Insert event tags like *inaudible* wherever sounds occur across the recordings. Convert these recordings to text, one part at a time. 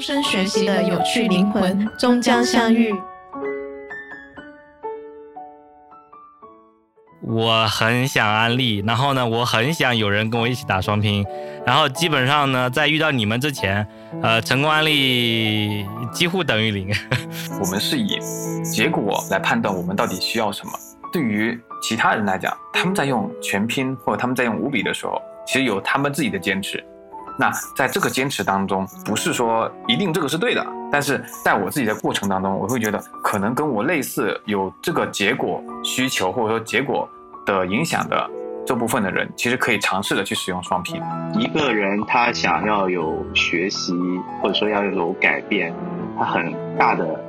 终身学习的有趣灵魂终将相遇。我很想安利，然后呢，我很想有人跟我一起打双拼，然后基本上呢，在遇到你们之前，呃，成功安利几乎等于零。*laughs* 我们是以结果来判断我们到底需要什么。对于其他人来讲，他们在用全拼或者他们在用五笔的时候，其实有他们自己的坚持。那在这个坚持当中，不是说一定这个是对的，但是在我自己的过程当中，我会觉得可能跟我类似有这个结果需求或者说结果的影响的这部分的人，其实可以尝试的去使用双拼。一个人他想要有学习或者说要有改变，他很大的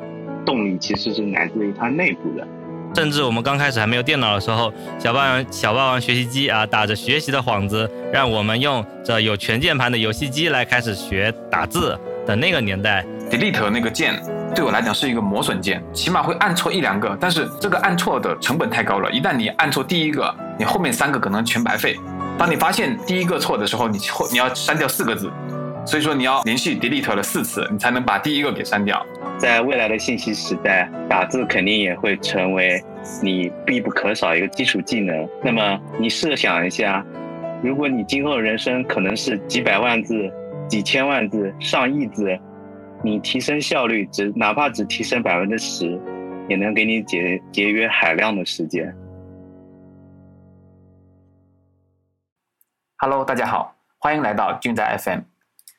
动力其实是来自于他内部的。甚至我们刚开始还没有电脑的时候，小霸王小霸王学习机啊，打着学习的幌子，让我们用这有全键盘的游戏机来开始学打字的那个年代，delete 那个键对我来讲是一个磨损键，起码会按错一两个，但是这个按错的成本太高了，一旦你按错第一个，你后面三个可能全白费。当你发现第一个错的时候，你后你要删掉四个字。所以说你要连续 delete 了四次，你才能把第一个给删掉。在未来的信息时代，打字肯定也会成为你必不可少一个基础技能。那么你设想一下，如果你今后人生可能是几百万字、几千万字、上亿字，你提升效率只哪怕只提升百分之十，也能给你节节约海量的时间。Hello，大家好，欢迎来到俊在 FM。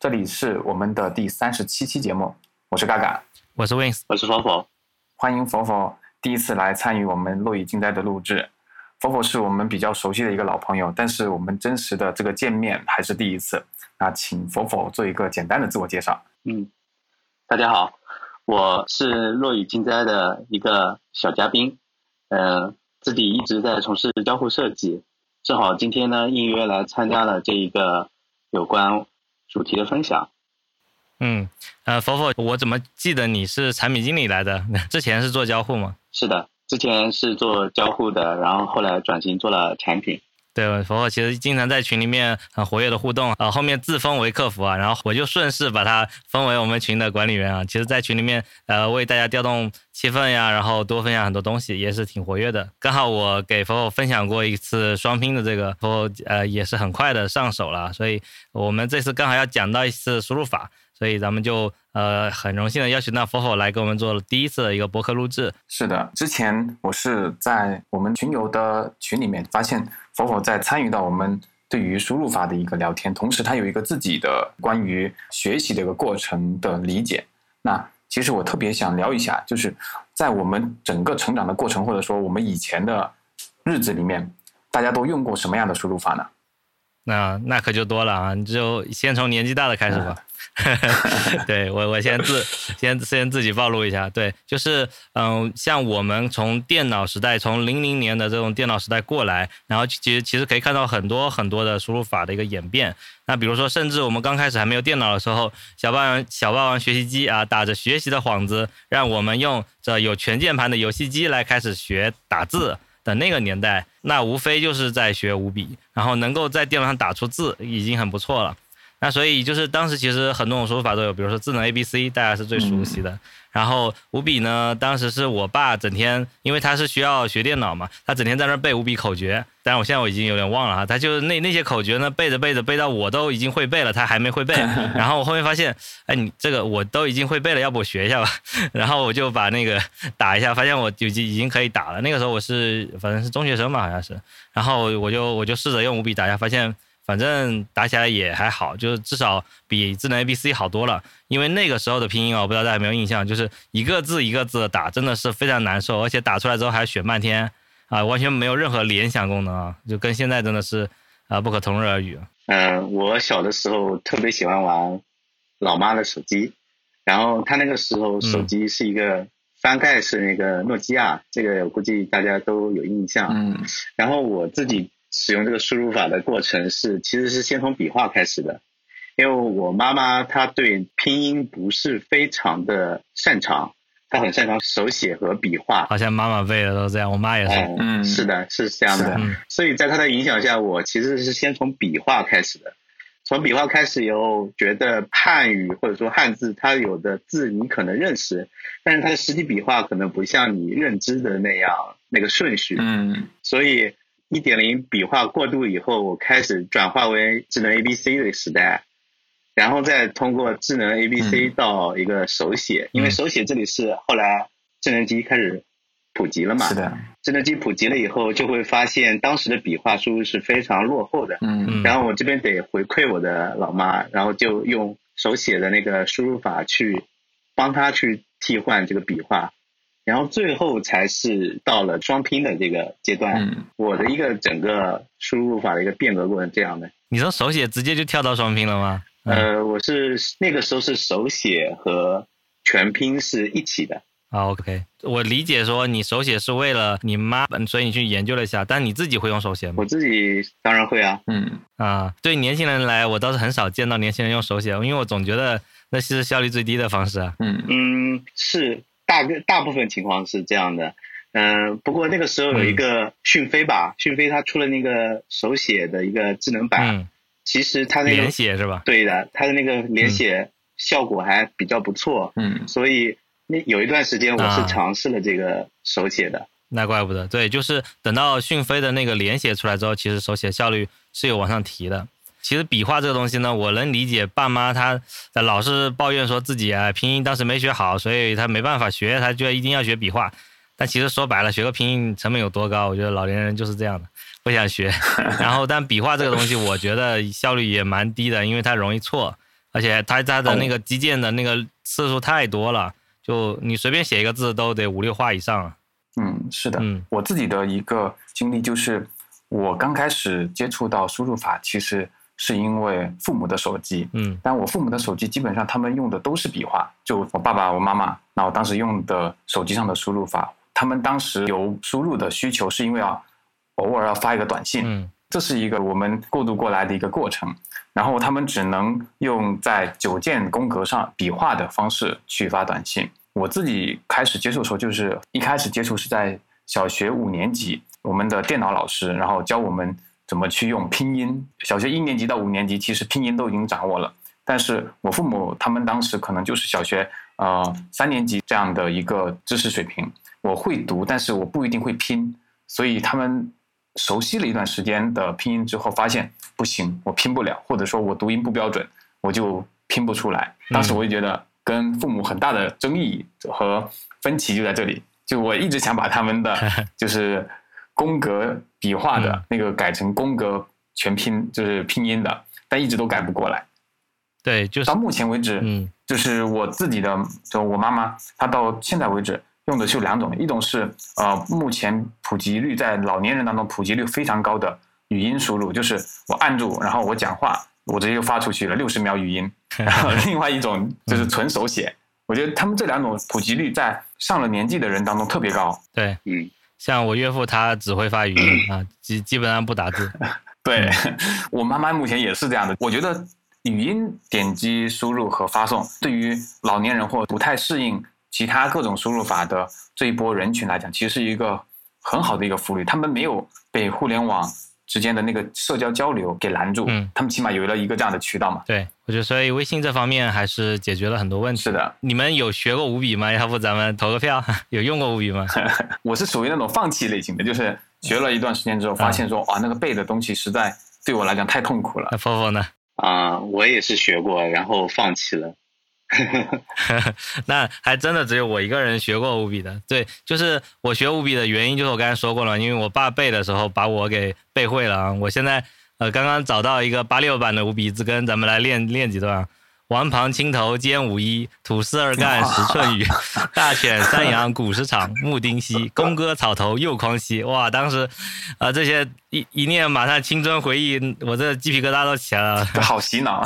这里是我们的第三十七期节目，我是嘎嘎，我是 Wings，我是佛佛，欢迎佛佛第一次来参与我们落雨惊灾的录制。佛佛是我们比较熟悉的一个老朋友，但是我们真实的这个见面还是第一次。那请佛佛做一个简单的自我介绍。嗯，大家好，我是落雨惊灾的一个小嘉宾，呃，自己一直在从事交互设计，正好今天呢应约来参加了这一个有关。主题的分享，嗯，呃，佛佛，我怎么记得你是产品经理来的？*laughs* 之前是做交互吗？是的，之前是做交互的，然后后来转型做了产品。对，佛佛其实经常在群里面很活跃的互动啊，后面自封为客服啊，然后我就顺势把他封为我们群的管理员啊。其实，在群里面呃为大家调动气氛呀，然后多分享很多东西，也是挺活跃的。刚好我给佛佛分享过一次双拼的这个，佛佛呃也是很快的上手了，所以我们这次刚好要讲到一次输入法。所以咱们就呃很荣幸的邀请到佛佛来给我们做了第一次的一个博客录制。是的，之前我是在我们群友的群里面发现佛佛在参与到我们对于输入法的一个聊天，同时他有一个自己的关于学习的一个过程的理解。那其实我特别想聊一下，就是在我们整个成长的过程，或者说我们以前的日子里面，大家都用过什么样的输入法呢？那那可就多了啊！你就先从年纪大的开始吧。*laughs* 对我，我先自先先自己暴露一下。对，就是嗯，像我们从电脑时代，从零零年的这种电脑时代过来，然后其实其实可以看到很多很多的输入法的一个演变。那比如说，甚至我们刚开始还没有电脑的时候，小霸王小霸王学习机啊，打着学习的幌子，让我们用这有全键盘的游戏机来开始学打字的那个年代，那无非就是在学五笔，然后能够在电脑上打出字已经很不错了。那所以就是当时其实很多种输入法都有，比如说智能 A B C，大家是最熟悉的。然后五笔呢，当时是我爸整天，因为他是需要学电脑嘛，他整天在那背五笔口诀。但是我现在我已经有点忘了哈，他就是那那些口诀呢，背着背着背到我都已经会背了，他还没会背。*laughs* 然后我后面发现，哎，你这个我都已经会背了，要不我学一下吧？*laughs* 然后我就把那个 *laughs* 打一下，发现我已经已经可以打了。那个时候我是反正是中学生嘛，好像是。然后我就我就试着用五笔打一下，发现。反正打起来也还好，就是至少比智能 A B C 好多了。因为那个时候的拼音啊，我不知道大家有没有印象，就是一个字一个字的打，真的是非常难受，而且打出来之后还要选半天啊，完全没有任何联想功能啊，就跟现在真的是啊不可同日而语。嗯，我小的时候特别喜欢玩老妈的手机，然后他那个时候手机是一个翻盖式那个诺基亚，这个我估计大家都有印象。嗯，然后我自己。使用这个输入法的过程是，其实是先从笔画开始的，因为我妈妈她对拼音不是非常的擅长，她很擅长手写和笔画。好像妈妈辈的都这样，我妈也是。嗯，是的，是这样的。所以在她的影响下，我其实是先从笔画开始的，从笔画开始以后，觉得汉语或者说汉字，它有的字你可能认识，但是它的实际笔画可能不像你认知的那样那个顺序。嗯所以一点零笔画过渡以后，我开始转化为智能 A B C 的时代，然后再通过智能 A B C 嗯。到一个手写，因为嗯手写这里是后来智能机开始普及了嘛。是的，智能机普及了以后，就会发现当时的笔画输入是非常落后的。嗯。嗯。然后我这边得回馈我的老妈，然后就用手写的那个输入法去帮她去替换这个笔画，然后最后才是到了双拼的这个阶段。嗯我的一个整个输入法的一个变革过程这样的。你从手写直接就跳到双拼了吗？嗯呃，我是那个时候是手写和全拼是一起的。啊，OK，我理解说你手写是为了你妈，嗯所以你去研究了一下，但你自己会用手写吗我？自己当然会啊，嗯啊，对年轻人来，我倒是很少见到年轻人用手写，因为我总觉得那是效率最低的方式啊。嗯嗯，是大个大部分情况是这样的。嗯、不过那个时候有一个讯飞吧，讯飞它出了那个手写的一个智能版，嗯，其实它那个连写是吧？对的，它的那个连写效果还比较不错，嗯所以那有一段时间我是啊尝试了这个手写的。那怪不得，对，就是等到讯飞的那个连写出来之后，其实手写效率是有往上提的。其实笔画这个东西呢，我能理解爸妈他老是抱怨说自己啊拼音当时没学好，所以他没办法学，他就一定要学笔画。但其实说白了，学个拼音成本有多高？我觉得老年人就是这样的，不想学。*laughs* 然后，但笔画这个东西，我觉得效率也蛮低的，因为它容易错，而且它它的那个击键的那个次数太多了，就你随便写一个字都得五六画以上啊。嗯，是的，嗯我自己的一个经历就是，我刚开始接触到输入法，其实是因为父母的手机。嗯但我父母的手机基本上他们用的都是笔画，就我爸爸、我妈妈，那我当时用的手机上的输入法，他们当时有输入的需求，是因为要偶尔要发一个短信，嗯这是一个我们过渡过来的一个过程。然后他们只能用在九键宫格上笔画的方式去发短信。我自己开始接触的时候，就是一开始接触是在小学五年级，我们的电脑老师然后教我们怎么去用拼音。小学一年级到五年级，其实拼音都已经掌握了。但是我父母他们当时可能就是小学呃三年级这样的一个知识水平，我会读，但是我不一定会拼，所以他们熟悉了一段时间的拼音之后，发现不行，我拼不了，或者说我读音不标准，我就拼不出来。当时我就觉得跟父母很大的争议和分歧就在这里，就我一直想把他们的 *laughs* 就是宫格笔画的嗯那个改成宫格全拼，就是拼音的，但一直都改不过来。对，就是到目前为止，嗯就是我自己的，就我妈妈，她到现在为止用的就两种，一种是呃目前普及率在老年人当中普及率非常高的语音输入，就是我按住，然后我讲话，我直接就发出去了，六十秒语音。*laughs* 然后另外一种就是纯手写，我觉得他们这两种普及率在上了年纪的人当中特别高。对，嗯，像我岳父他只会发语音 *clears throat* 啊，基基本上不打字。对、*laughs* 我妈妈目前也是这样的。我觉得语音点击输入和发送，对于老年人或不太适应其他各种输入法的这一波人群来讲，其实是一个很好的一个福利。他们没有被互联网之间的那个社交交流给拦住，嗯他们起码有了一个这样的渠道嘛。对，我觉得所以微信这方面还是解决了很多问题。是的，你们有学过五笔吗？*laughs* 要不咱们投个票？*laughs* 有用过五笔吗？*laughs* 我是属于那种放弃类型的，就是学了一段时间之后，发现说哇，那个背的东西实在对我来讲太痛苦了。那 Fofo 呢？啊、我也是学过，然后放弃了。*laughs* 那还真的只有我一个人学过五笔的。对，就是我学五笔的原因，就是我刚才说过了，因为我爸背的时候把我给背会了啊。我现在呃刚刚找到一个八六版的五笔字根，咱们来练练几段啊。王旁青头兼五一，土司二干十寸雨，大犬三阳古石场，木丁溪，宫歌草头又匡熙。哇，当时，啊、这些一一念，马上青春回忆，我这鸡皮疙瘩都起来了。好洗脑，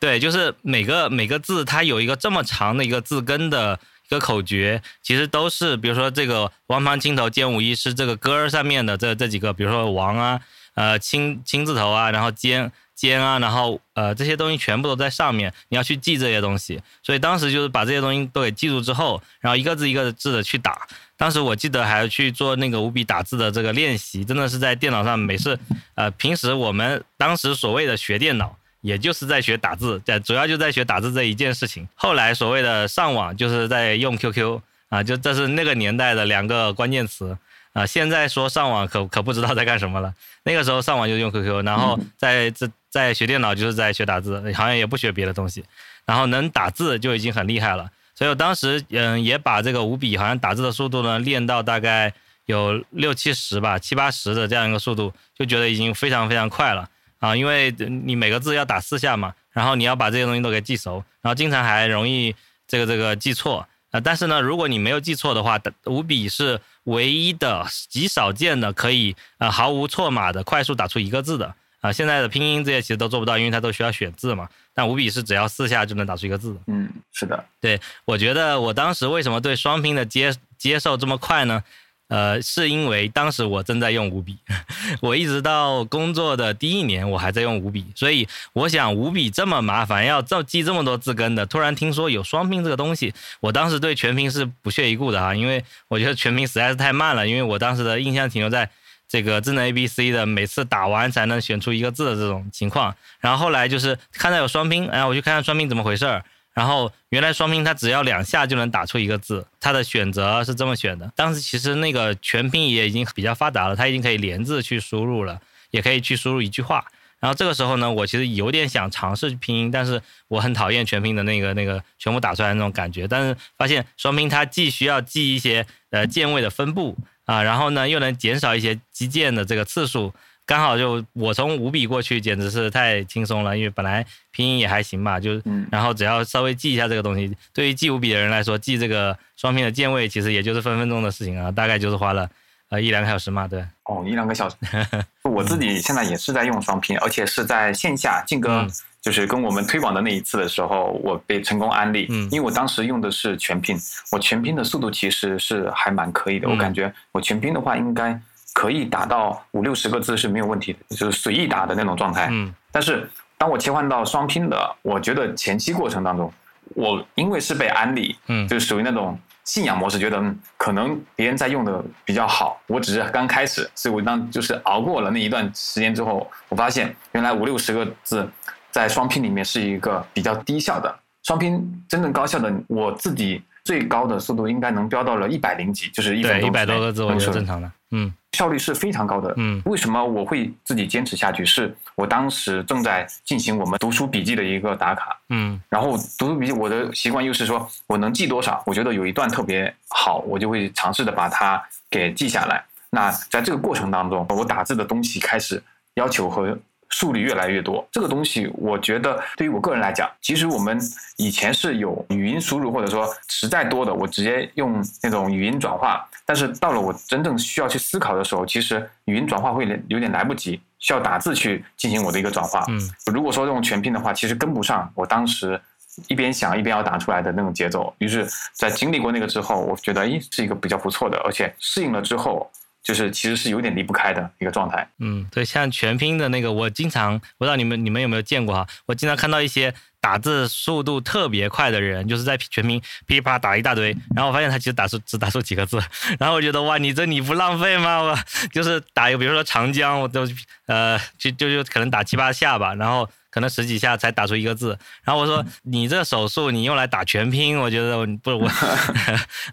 对，就是每个每个字它有一个这么长的一个字根的一个口诀，其实都是，比如说这个王旁青头兼五一是这个歌上面的这这几个，比如说王啊，呃青青字头啊，然后尖尖啊，然后呃这些东西全部都在上面，你要去记这些东西。所以当时就是把这些东西都给记住之后，然后一个字一个字的去打。当时我记得还去做那个五笔打字的这个练习，真的是在电脑上每次，呃，平时我们当时所谓的学电脑。也就是在学打字，在主要就在学打字这一件事情。后来所谓的上网，就是在用 QQ 啊，就这是那个年代的两个关键词啊。现在说上网，可可不知道在干什么了。那个时候上网就用 QQ，然后在这在学电脑就是在学打字，好像也不学别的东西。然后能打字就已经很厉害了。所以我当时嗯也把这个五笔好像打字的速度呢练到大概有六七十吧，七八十的这样一个速度，就觉得已经非常非常快了。啊，因为你每个字要打四下嘛，然后你要把这些东西都给记熟，然后经常还容易这个这个记错啊。但是呢，如果你没有记错的话，五笔是唯一的极少见的可以呃毫无错码的快速打出一个字的啊。现在的拼音这些其实都做不到，因为它都需要选字嘛。但五笔是只要四下就能打出一个字。嗯，是的。对，我觉得我当时为什么对双拼的接接受这么快呢？呃，是因为当时我正在用五笔，*laughs* 我一直到工作的第一年，我还在用五笔，所以我想五笔这么麻烦，要这记这么多字根的，突然听说有双拼这个东西，我当时对全拼是不屑一顾的啊，因为我觉得全拼实在是太慢了，因为我当时的印象停留在这个智能 A B C 的每次打完才能选出一个字的这种情况，然后后来就是看到有双拼，哎，我去看看双拼怎么回事儿。然后原来双拼它只要两下就能打出一个字，它的选择是这么选的。当时其实那个全拼也已经比较发达了，它已经可以连字去输入了，也可以去输入一句话。然后这个时候呢，我其实有点想尝试拼音，但是我很讨厌全拼的那个那个全部打出来的那种感觉。但是发现双拼它既需要记一些呃键位的分布啊，然后呢又能减少一些击键的这个次数。刚好就我从五笔过去，简直是太轻松了，因为本来拼音也还行吧，就然后只要稍微记一下这个东西，对于记五笔的人来说，记这个双拼的键位其实也就是分分钟的事情啊，大概就是花了呃一两个小时嘛，对。哦，一两个小时。*laughs* 我自己现在也是在用双拼，而且是在线下静哥就是跟我们推广的那一次的时候，我被成功安利，嗯因为我当时用的是全拼，我全拼的速度其实是还蛮可以的，我感觉我全拼的话应该。可以打到五六十个字是没有问题的，就是随意打的那种状态。嗯，但是当我切换到双拼的，我觉得前期过程当中，我因为是被安利，嗯，就是属于那种信仰模式，觉得可能别人在用的比较好，我只是刚开始，所以我当就是熬过了那一段时间之后，我发现原来五六十个字在双拼里面是一个比较低效的。双拼真正高效的，我自己最高的速度应该能飙到了一百零几，就是一对一百多个字，我觉得正常的，嗯。效率是非常高的。嗯，为什么我会自己坚持下去？是我当时正在进行我们读书笔记的一个打卡。嗯，然后读书笔记，我的习惯又是说我能记多少，我觉得有一段特别好，我就会尝试的把它给记下来。那在这个过程当中，我打字的东西开始要求和。数率越来越多，这个东西我觉得对于我个人来讲，其实我们以前是有语音输入，或者说实在多的，我直接用那种语音转化。但是到了我真正需要去思考的时候，其实语音转化会有点来不及，需要打字去进行我的一个转化。嗯，如果说用全拼的话，其实跟不上我当时一边想一边要打出来的那种节奏。于是，在经历过那个之后，我觉得诶是一个比较不错的，而且适应了之后。就是其实是有点离不开的一个状态。嗯，对，像全拼的那个，我经常不知道你们你们有没有见过哈？我经常看到一些打字速度特别快的人，就是在全拼噼里啪啦打一大堆，然后我发现他其实打出只打出几个字，*laughs* 然后我觉得哇，你这你不浪费吗？我就是打一个，比如说长江，我都呃就就就可能打七八下吧，然后。可能十几下才打出一个字，然后我说你这手速你用来打全拼，我觉得不我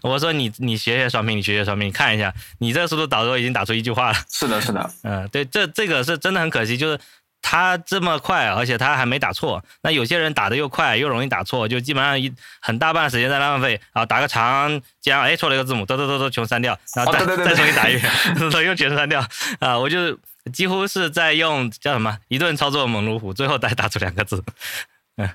*laughs* 我说你你学学双拼，你学学双拼，你看一下你这速度导都已经打出一句话了。是的，是的，*laughs* 嗯，对，这这个是真的很可惜，就是他这么快，而且他还没打错。那有些人打的又快又容易打错，就基本上一很大半时间在浪费啊，打个长江，哎错了一个字母，嘚嘚嘚嘚全删掉，然后再再重新打一遍，又全删掉啊，我就。几乎是在用叫什么一顿操作猛如虎，最后再打出两个字。*laughs* 嗯，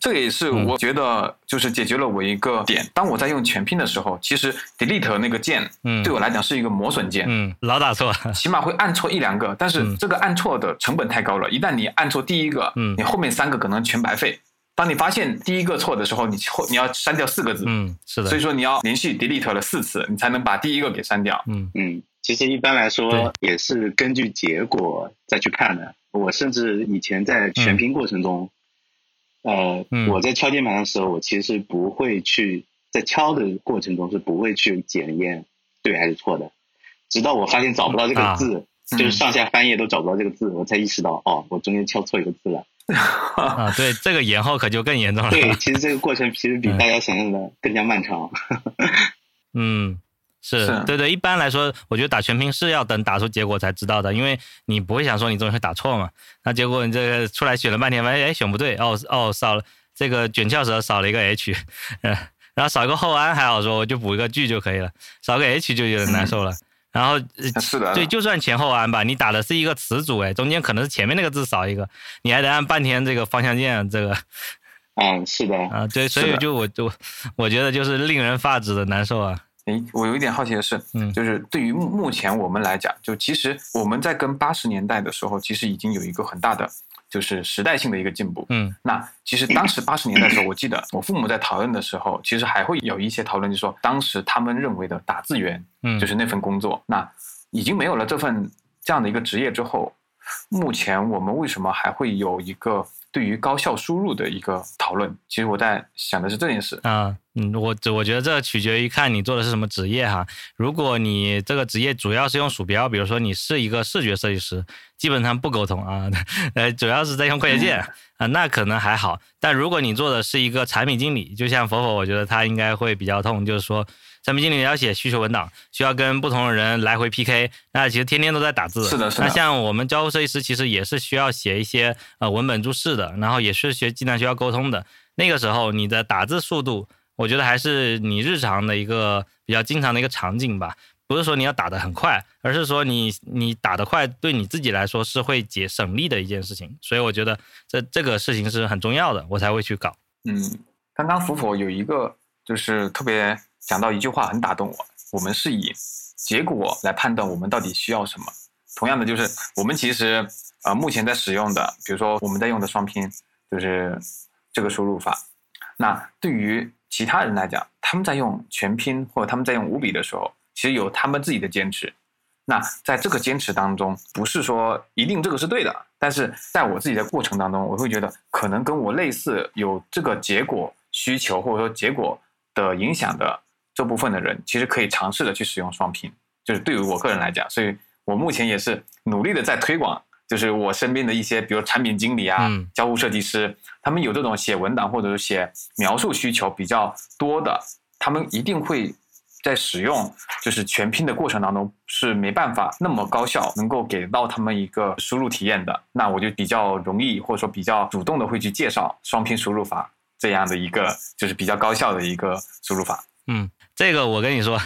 这也是我觉得就是解决了我一个点。当我在用全拼的时候，其实 delete 那个键，嗯，对我来讲是一个磨损键，嗯，老打错，*laughs* 起码会按错一两个。但是这个按错的成本太高了，一旦你按错第一个，嗯，你后面三个可能全白费。当你发现第一个错的时候，你后你要删掉四个字，嗯，是的，所以说你要连续 delete 了四次，你才能把第一个给删掉，嗯嗯。其实一般来说也是根据结果再去看的。我甚至以前在全拼过程中，呃，我在敲键盘的时候，我其实不会去在敲的过程中是不会去检验对还是错的，直到我发现找不到这个字，就是上下翻页都找不到这个字，我才意识到哦，我中间敲错一个字了。*laughs* 啊，对，这个延后可就更严重了。对，其实这个过程其实比大家想象的更加漫长。*laughs* 嗯，是对对，一般来说，我觉得打全拼是要等打出结果才知道的，因为你不会想说你中间会打错嘛。那结果你这个出来选了半天，发现哎选不对，哦哦少了这个卷翘舌少了一个 H，嗯 *laughs* *laughs* 然后少一个后安还好说，我就补一个句就可以了，少个 H 就有点难受了。然后 *laughs* 是的，对，就算前后安吧，你打的是一个词组，哎，中间可能是前面那个字少一个，你还得按半天这个方向键，这个，嗯，是的，啊，对，所以就我就我觉得就是令人发指的难受啊。哎，我有一点好奇的是，嗯，就是对于目目前我们来讲，就其实我们在跟八十年代的时候，其实已经有一个很大的。就是时代性的一个进步。嗯，那其实当时八十年代的时候，我记得我父母在讨论的时候，其实还会有一些讨论，就是说当时他们认为的打字员，嗯，就是那份工作，那已经没有了这份这样的一个职业之后，目前我们为什么还会有一个？对于高效输入的一个讨论，其实我在想的是这件事啊，嗯，我我觉得这取决于看你做的是什么职业哈。如果你这个职业主要是用鼠标，比如说你是一个视觉设计师，基本上不沟通啊，*laughs* 呃，主要是在用快捷键啊，那可能还好。但如果你做的是一个产品经理，就像佛佛，我觉得他应该会比较痛，就是说。产品经理要写需求文档，需要跟不同的人来回 PK，那其实天天都在打字。是的，是的。那像我们交互设计师，其实也是需要写一些呃文本注释的，然后也是学经常需要沟通的。那个时候你的打字速度，我觉得还是你日常的一个比较经常的一个场景吧。不是说你要打得很快，而是说你你打得快，对你自己来说是会节省力的一件事情。所以我觉得这这个事情是很重要的，我才会去搞。嗯，刚刚福福有一个就是特别。讲到一句话很打动我，我们是以结果来判断我们到底需要什么。同样的，就是我们其实呃目前在使用的，比如说我们在用的双拼，就是这个输入法。那对于其他人来讲，他们在用全拼或者他们在用五笔的时候，其实有他们自己的坚持。那在这个坚持当中，不是说一定这个是对的，但是在我自己的过程当中，我会觉得可能跟我类似有这个结果需求或者说结果的影响的。这部分的人其实可以尝试的去使用双拼，就是对于我个人来讲，所以我目前也是努力的在推广，就是我身边的一些，比如产品经理啊、交互设计师，他们有这种写文档或者是写描述需求比较多的，他们一定会在使用就是全拼的过程当中是没办法那么高效，能够给到他们一个输入体验的。那我就比较容易或者说比较主动的会去介绍双拼输入法这样的一个就是比较高效的一个输入法。嗯。这个我跟你说，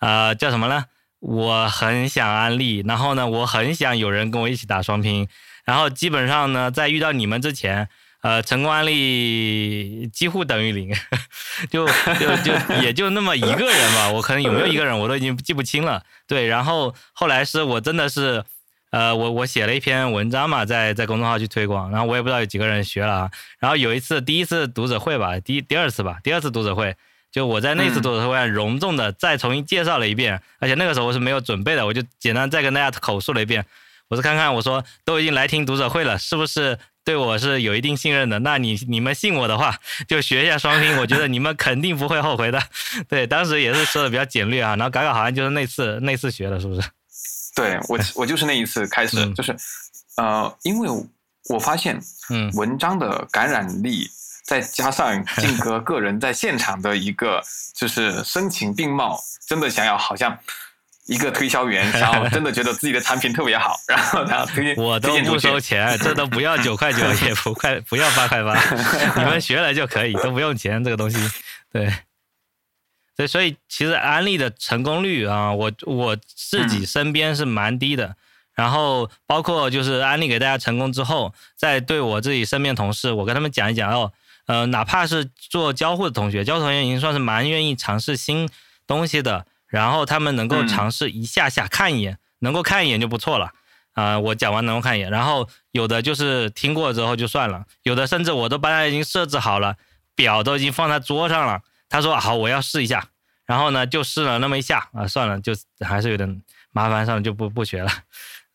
呃，叫什么呢？我很想安利，然后呢，我很想有人跟我一起打双拼，然后基本上呢，在遇到你们之前，呃，成功案例几乎等于零，*laughs* 就就就也就那么一个人吧，我可能有没有一个人我都已经记不清了。对，然后后来是我真的是，呃，我我写了一篇文章嘛，在在公众号去推广，然后我也不知道有几个人学了啊。然后有一次第一次读者会吧，第第二次吧，第二次读者会。就我在那次读者会上隆重的再重新介绍了一遍，而且那个时候我是没有准备的，我就简单再跟大家口述了一遍。我是看看我说都已经来听读者会了，是不是对我是有一定信任的？那你你们信我的话，就学一下双拼，我觉得你们肯定不会后悔的。*laughs* 对，当时也是说的比较简略啊，然后搞搞好像就是那次那次学的，是不是？*laughs* 对我我就是那一次开始，就是呃，因为我发现嗯文章的感染力。再加上静哥个人在现场的一个就是声情并茂，真的想要好像一个推销员，然后 *laughs* 真的觉得自己的产品特别好，然后他推荐我都不收钱，这都不要九块九，*laughs* 也不快不要八块八，*laughs* 你们学了就可以，都不用钱这个东西，对，所以所以其实安利的成功率啊，我我自己身边是蛮低的，然后包括就是安利给大家成功之后，再对我自己身边同事，我跟他们讲一讲哦。呃，哪怕是做交互的同学，交互同学已经算是蛮愿意尝试新东西的。然后他们能够尝试一下下看一眼，能够看一眼就不错了。啊，我讲完能够看一眼。然后有的就是听过之后就算了，有的甚至我都帮他已经设置好了，表都已经放在桌上了。他说好，我要试一下。然后呢，就试了那么一下啊，算了，就还是有点麻烦，算了，就不不学了。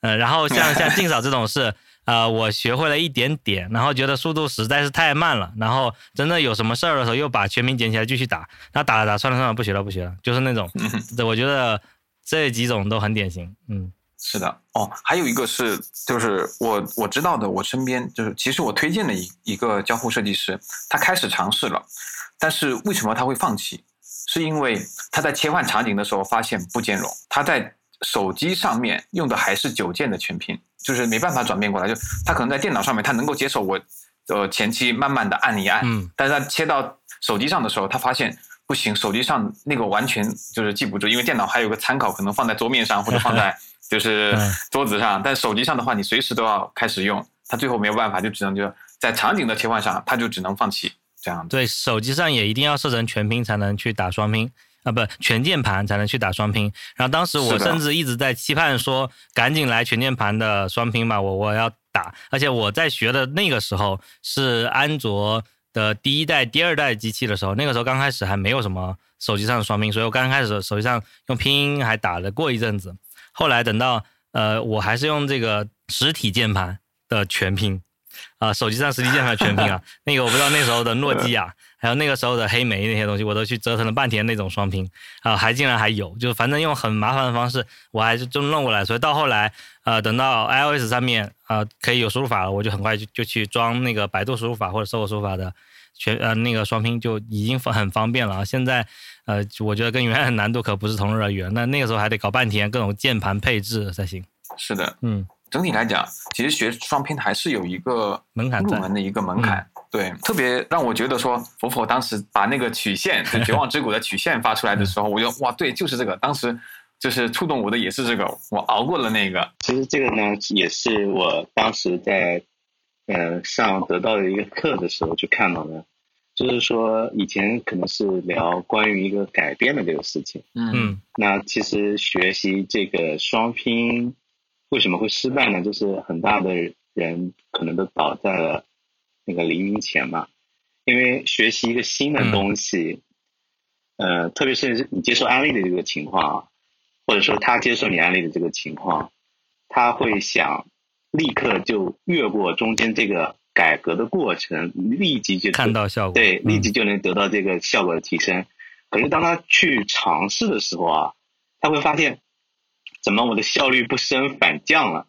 嗯，*laughs* 然后像像 *laughs* 静嫂这种事。啊，我学会了一点点，然后觉得速度实在是太慢了，然后真的有什么事儿的时候，又把全屏捡起来继续打，然后打了打，算了算了，不学了不学了，就是那种，*laughs* 我觉得这几种都很典型，嗯，是的，哦，还有一个是，就是我我知道的，我身边就是，其实我推荐的一一个交互设计师，他开始尝试了，但是为什么他会放弃？是因为他在切换场景的时候发现不兼容，他在手机上面用的还是九键的全拼，就是没办法转变过来，就他可能在电脑上面他能够接受我，呃，前期慢慢的按一按，嗯，但是他切到手机上的时候，他发现。不行，手机上那个完全就是记不住，因为电脑还有个参考，可能放在桌面上或者放在 *laughs* 就是桌子上，但手机上的话，你随时都要开始用，他最后没有办法，就只能就在场景的切换上，他就只能放弃这样。对，手机上也一定要设成全屏才能去打双拼啊，不全键盘才能去打双拼。然后当时我甚至一直在期盼说，赶紧来全键盘的双拼吧，我我要打。而且我在学的那个时候是安卓。的第一代、第二代机器的时候，那个时候刚开始还没有什么手机上的双拼，所以我刚开始手机上用拼音还打了过一阵子。后来等到呃，我还是用这个实体键盘的全拼，啊，手机上实体键盘全拼啊，*laughs* 那个我不知道那时候的诺基亚。还有那个时候的黑莓那些东西，我都去折腾了半天那种双拼啊，还竟然还有，就反正用很麻烦的方式，我还是就弄过来。所以到后来，呃，等到 iOS 上面啊可以有输入法了，我就很快就就去装那个百度输入法或者搜狗输入法的全呃那个双拼，就已经很方便了。现在呃，我觉得跟原来的难度可不是同日而语。那那个时候还得搞半天各种键盘配置才行。是的，嗯，整体来讲，其实学双拼还是有一个门槛入门的一个门槛。对，特别让我觉得说，佛佛当时把那个曲线，就绝望之谷的曲线发出来的时候，*laughs* 我就哇，对，就是这个。当时就是触动我的也是这个，我熬过了那个。其实这个呢，也是我当时在呃上得到的一个课的时候就看到的，就是说以前可能是聊关于一个改变的这个事情。嗯。那其实学习这个双拼为什么会失败呢？就是很大的人可能都倒在了。那个黎明前嘛，因为学习一个新的东西，呃，特别是你接受安利的这个情况啊，或者说他接受你安利的这个情况，他会想立刻就越过中间这个改革的过程，立即就看到效果，对，立即就能得到这个效果的提升。可是当他去尝试的时候啊，他会发现，怎么我的效率不升反降了？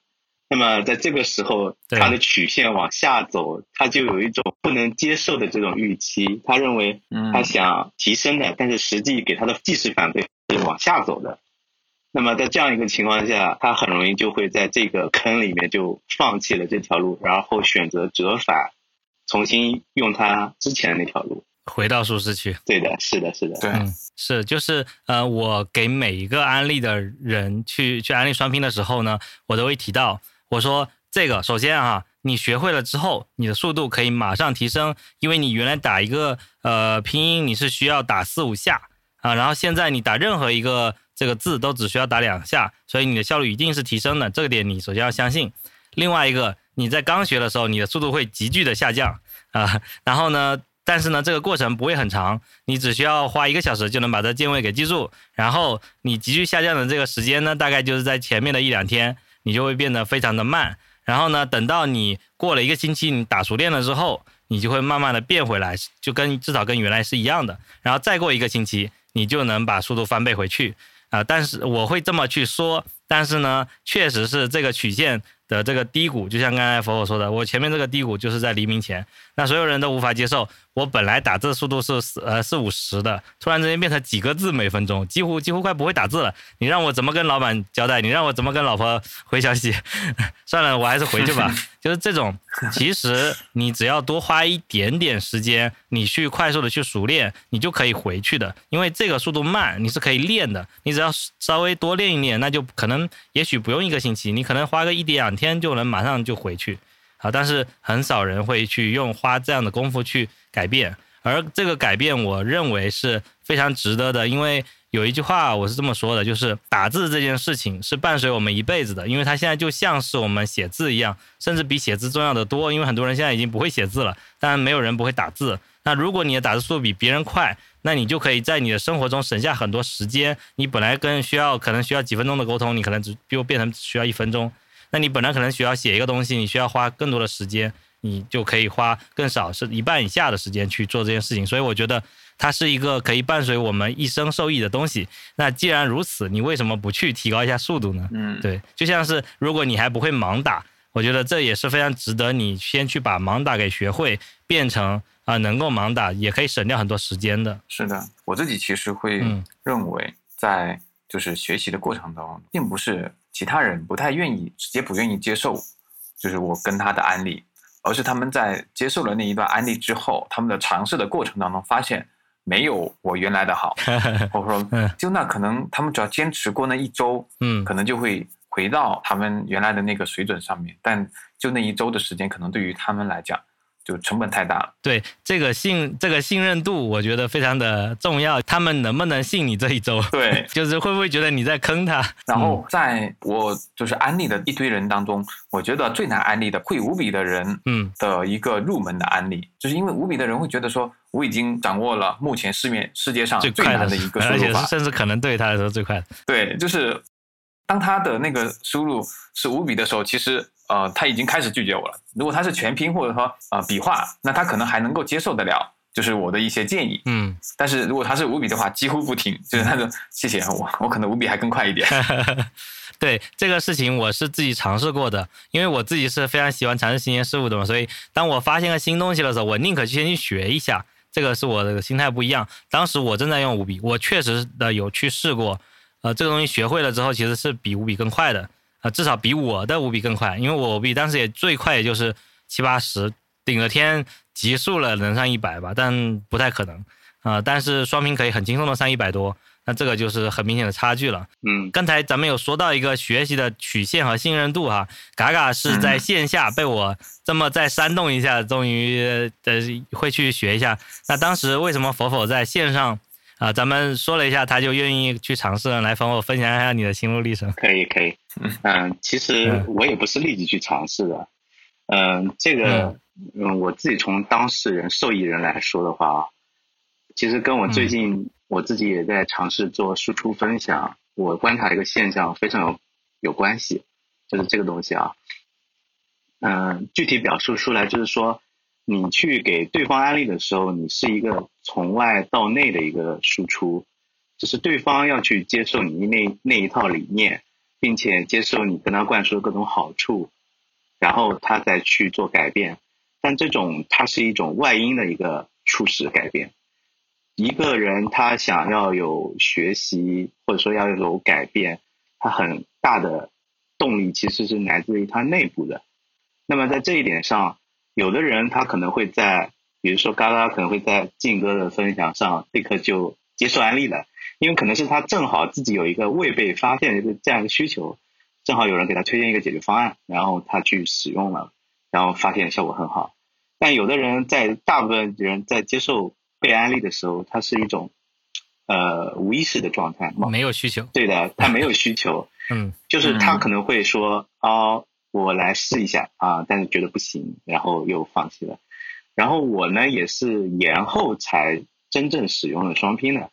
那么在这个时候，它的曲线往下走，他就有一种不能接受的这种预期。他认为，他想提升的，但是实际给他的即时反馈是往下走的。那么在这样一个情况下，他很容易就会在这个坑里面就放弃了这条路，然后选择折返，重新用他之前的那条路，回到舒适区。对的，是的，是的，对，是就是呃，我给每一个安利的人去去安利双拼的时候呢，我都会提到。我说这个，首先啊，你学会了之后，你的速度可以马上提升，因为你原来打一个呃拼音，你是需要打四五下啊，然后现在你打任何一个这个字都只需要打两下，所以你的效率一定是提升的，这个点你首先要相信。另外一个，你在刚学的时候，你的速度会急剧的下降啊，然后呢，但是呢，这个过程不会很长，你只需要花一个小时就能把这键位给记住，然后你急剧下降的这个时间呢，大概就是在前面的一两天。你就会变得非常的慢，然后呢，等到你过了一个星期，你打熟练了之后，你就会慢慢的变回来，就跟至少跟原来是一样的。然后再过一个星期，你就能把速度翻倍回去啊。但是我会这么去说，但是呢，确实是这个曲线。的这个低谷，就像刚才佛佛说的，我前面这个低谷就是在黎明前，那所有人都无法接受。我本来打字速度是四呃四五十的，突然之间变成几个字每分钟，几乎几乎快不会打字了。你让我怎么跟老板交代？你让我怎么跟老婆回消息？*laughs* 算了，我还是回去吧。*laughs* 就是这种，其实你只要多花一点点时间，你去快速的去熟练，你就可以回去的。因为这个速度慢，你是可以练的。你只要稍微多练一练，那就可能也许不用一个星期，你可能花个一两天就能马上就回去。啊，但是很少人会去用花这样的功夫去改变，而这个改变，我认为是非常值得的，因为。有一句话我是这么说的，就是打字这件事情是伴随我们一辈子的，因为它现在就像是我们写字一样，甚至比写字重要的多。因为很多人现在已经不会写字了，但没有人不会打字。那如果你的打字速度比别人快，那你就可以在你的生活中省下很多时间。你本来跟需要可能需要几分钟的沟通，你可能只就变成需要一分钟。那你本来可能需要写一个东西，你需要花更多的时间，你就可以花更少是一半以下的时间去做这件事情。所以我觉得。它是一个可以伴随我们一生受益的东西。那既然如此，你为什么不去提高一下速度呢？嗯，对，就像是如果你还不会盲打，我觉得这也是非常值得你先去把盲打给学会，变成啊、能够盲打，也可以省掉很多时间的。是的，我自己其实会嗯认为，在就是学习的过程当中，并不是其他人不太愿意直接不愿意接受，就是我跟他的案例，而是他们在接受了那一段案例之后，他们的尝试的过程当中发现没有我原来的好，*laughs* 或者说嗯。就那可能他们只要坚持过那一周，嗯。可能就会回到他们原来的那个水准上面，但就那一周的时间，可能对于他们来讲，就成本太大了。对这个信这个信任度，我觉得非常的重要。他们能不能信你这一周？对，*laughs* 就是会不会觉得你在坑他？*laughs* 然后在我就是安利的一堆人当中，我觉得最难安利的会五笔的人嗯的一个入门的案例，就是因为五笔的人会觉得说，我已经掌握了目前市面世界上最快的一个 *laughs* 输而且。甚至可能对他来说最快的。对，就是当他的那个输入是五笔的时候，其实呃他已经开始拒绝我了。如果他是全拼或者说呃笔画，那他可能还能够接受得了，就是我的一些建议。嗯，但是如果他是五笔的话，几乎不听，就是他说谢谢我，我可能五笔还更快一点。*laughs* 对这个事情我是自己尝试过的，因为我自己是非常喜欢尝试新鲜事物的嘛，所以当我发现个新东西的时候，我宁可先去学一下。这个是我的心态不一样。当时我正在用五笔，我确实的有去试过，呃，这个东西学会了之后，其实是比五笔更快的，呃，至少比我的五笔更快，因为我五笔当时也最快也就是七八十，顶了天极速了能上一百吧，但不太可能，啊、但是双屏可以很轻松的上一百多，那这个就是很明显的差距了。嗯刚才咱们有说到一个学习的曲线和信任度哈，嘎嘎是在线下被我这么再煽动一下，终于呃会去学一下。那当时为什么否否在线上啊、咱们说了一下，他就愿意去尝试，来否否分享一下你的心路历程。可以可以，嗯，其实嗯。我也不是立即去尝试的，嗯，这个，嗯，我自己从当事人、受益人来说的话，其实跟我最近我自己也在尝试做输出分享，我观察一个现象非常有有关系，就是这个东西啊，嗯，具体表述出来就是说，你去给对方安利的时候，你是一个从外到内的一个输出，就是对方要去接受你那那一套理念，并且接受你跟他灌输的各种好处，然后他再去做改变。但这种它是一种外因的一个促使改变。一个人他想要有学习，或者说要有改变，他很大的动力其实是来自于他内部的。那么在这一点上，有的人他可能会在，比如说嘎嘎可能会在静哥的分享上立刻就接受安利了，因为可能是他正好自己有一个未被发现的一个这样一个需求，正好有人给他推荐一个解决方案，然后他去使用了，然后发现效果很好。但有的人在大部分人在接受被安利的时候，他是一种呃无意识的状态，没有需求，对的，他没有需求，*laughs* 嗯。就是他嗯可能会说哦，我来试一下啊，但是觉得不行，然后又放弃了。然后我呢也是延后才真正使用了双拼的，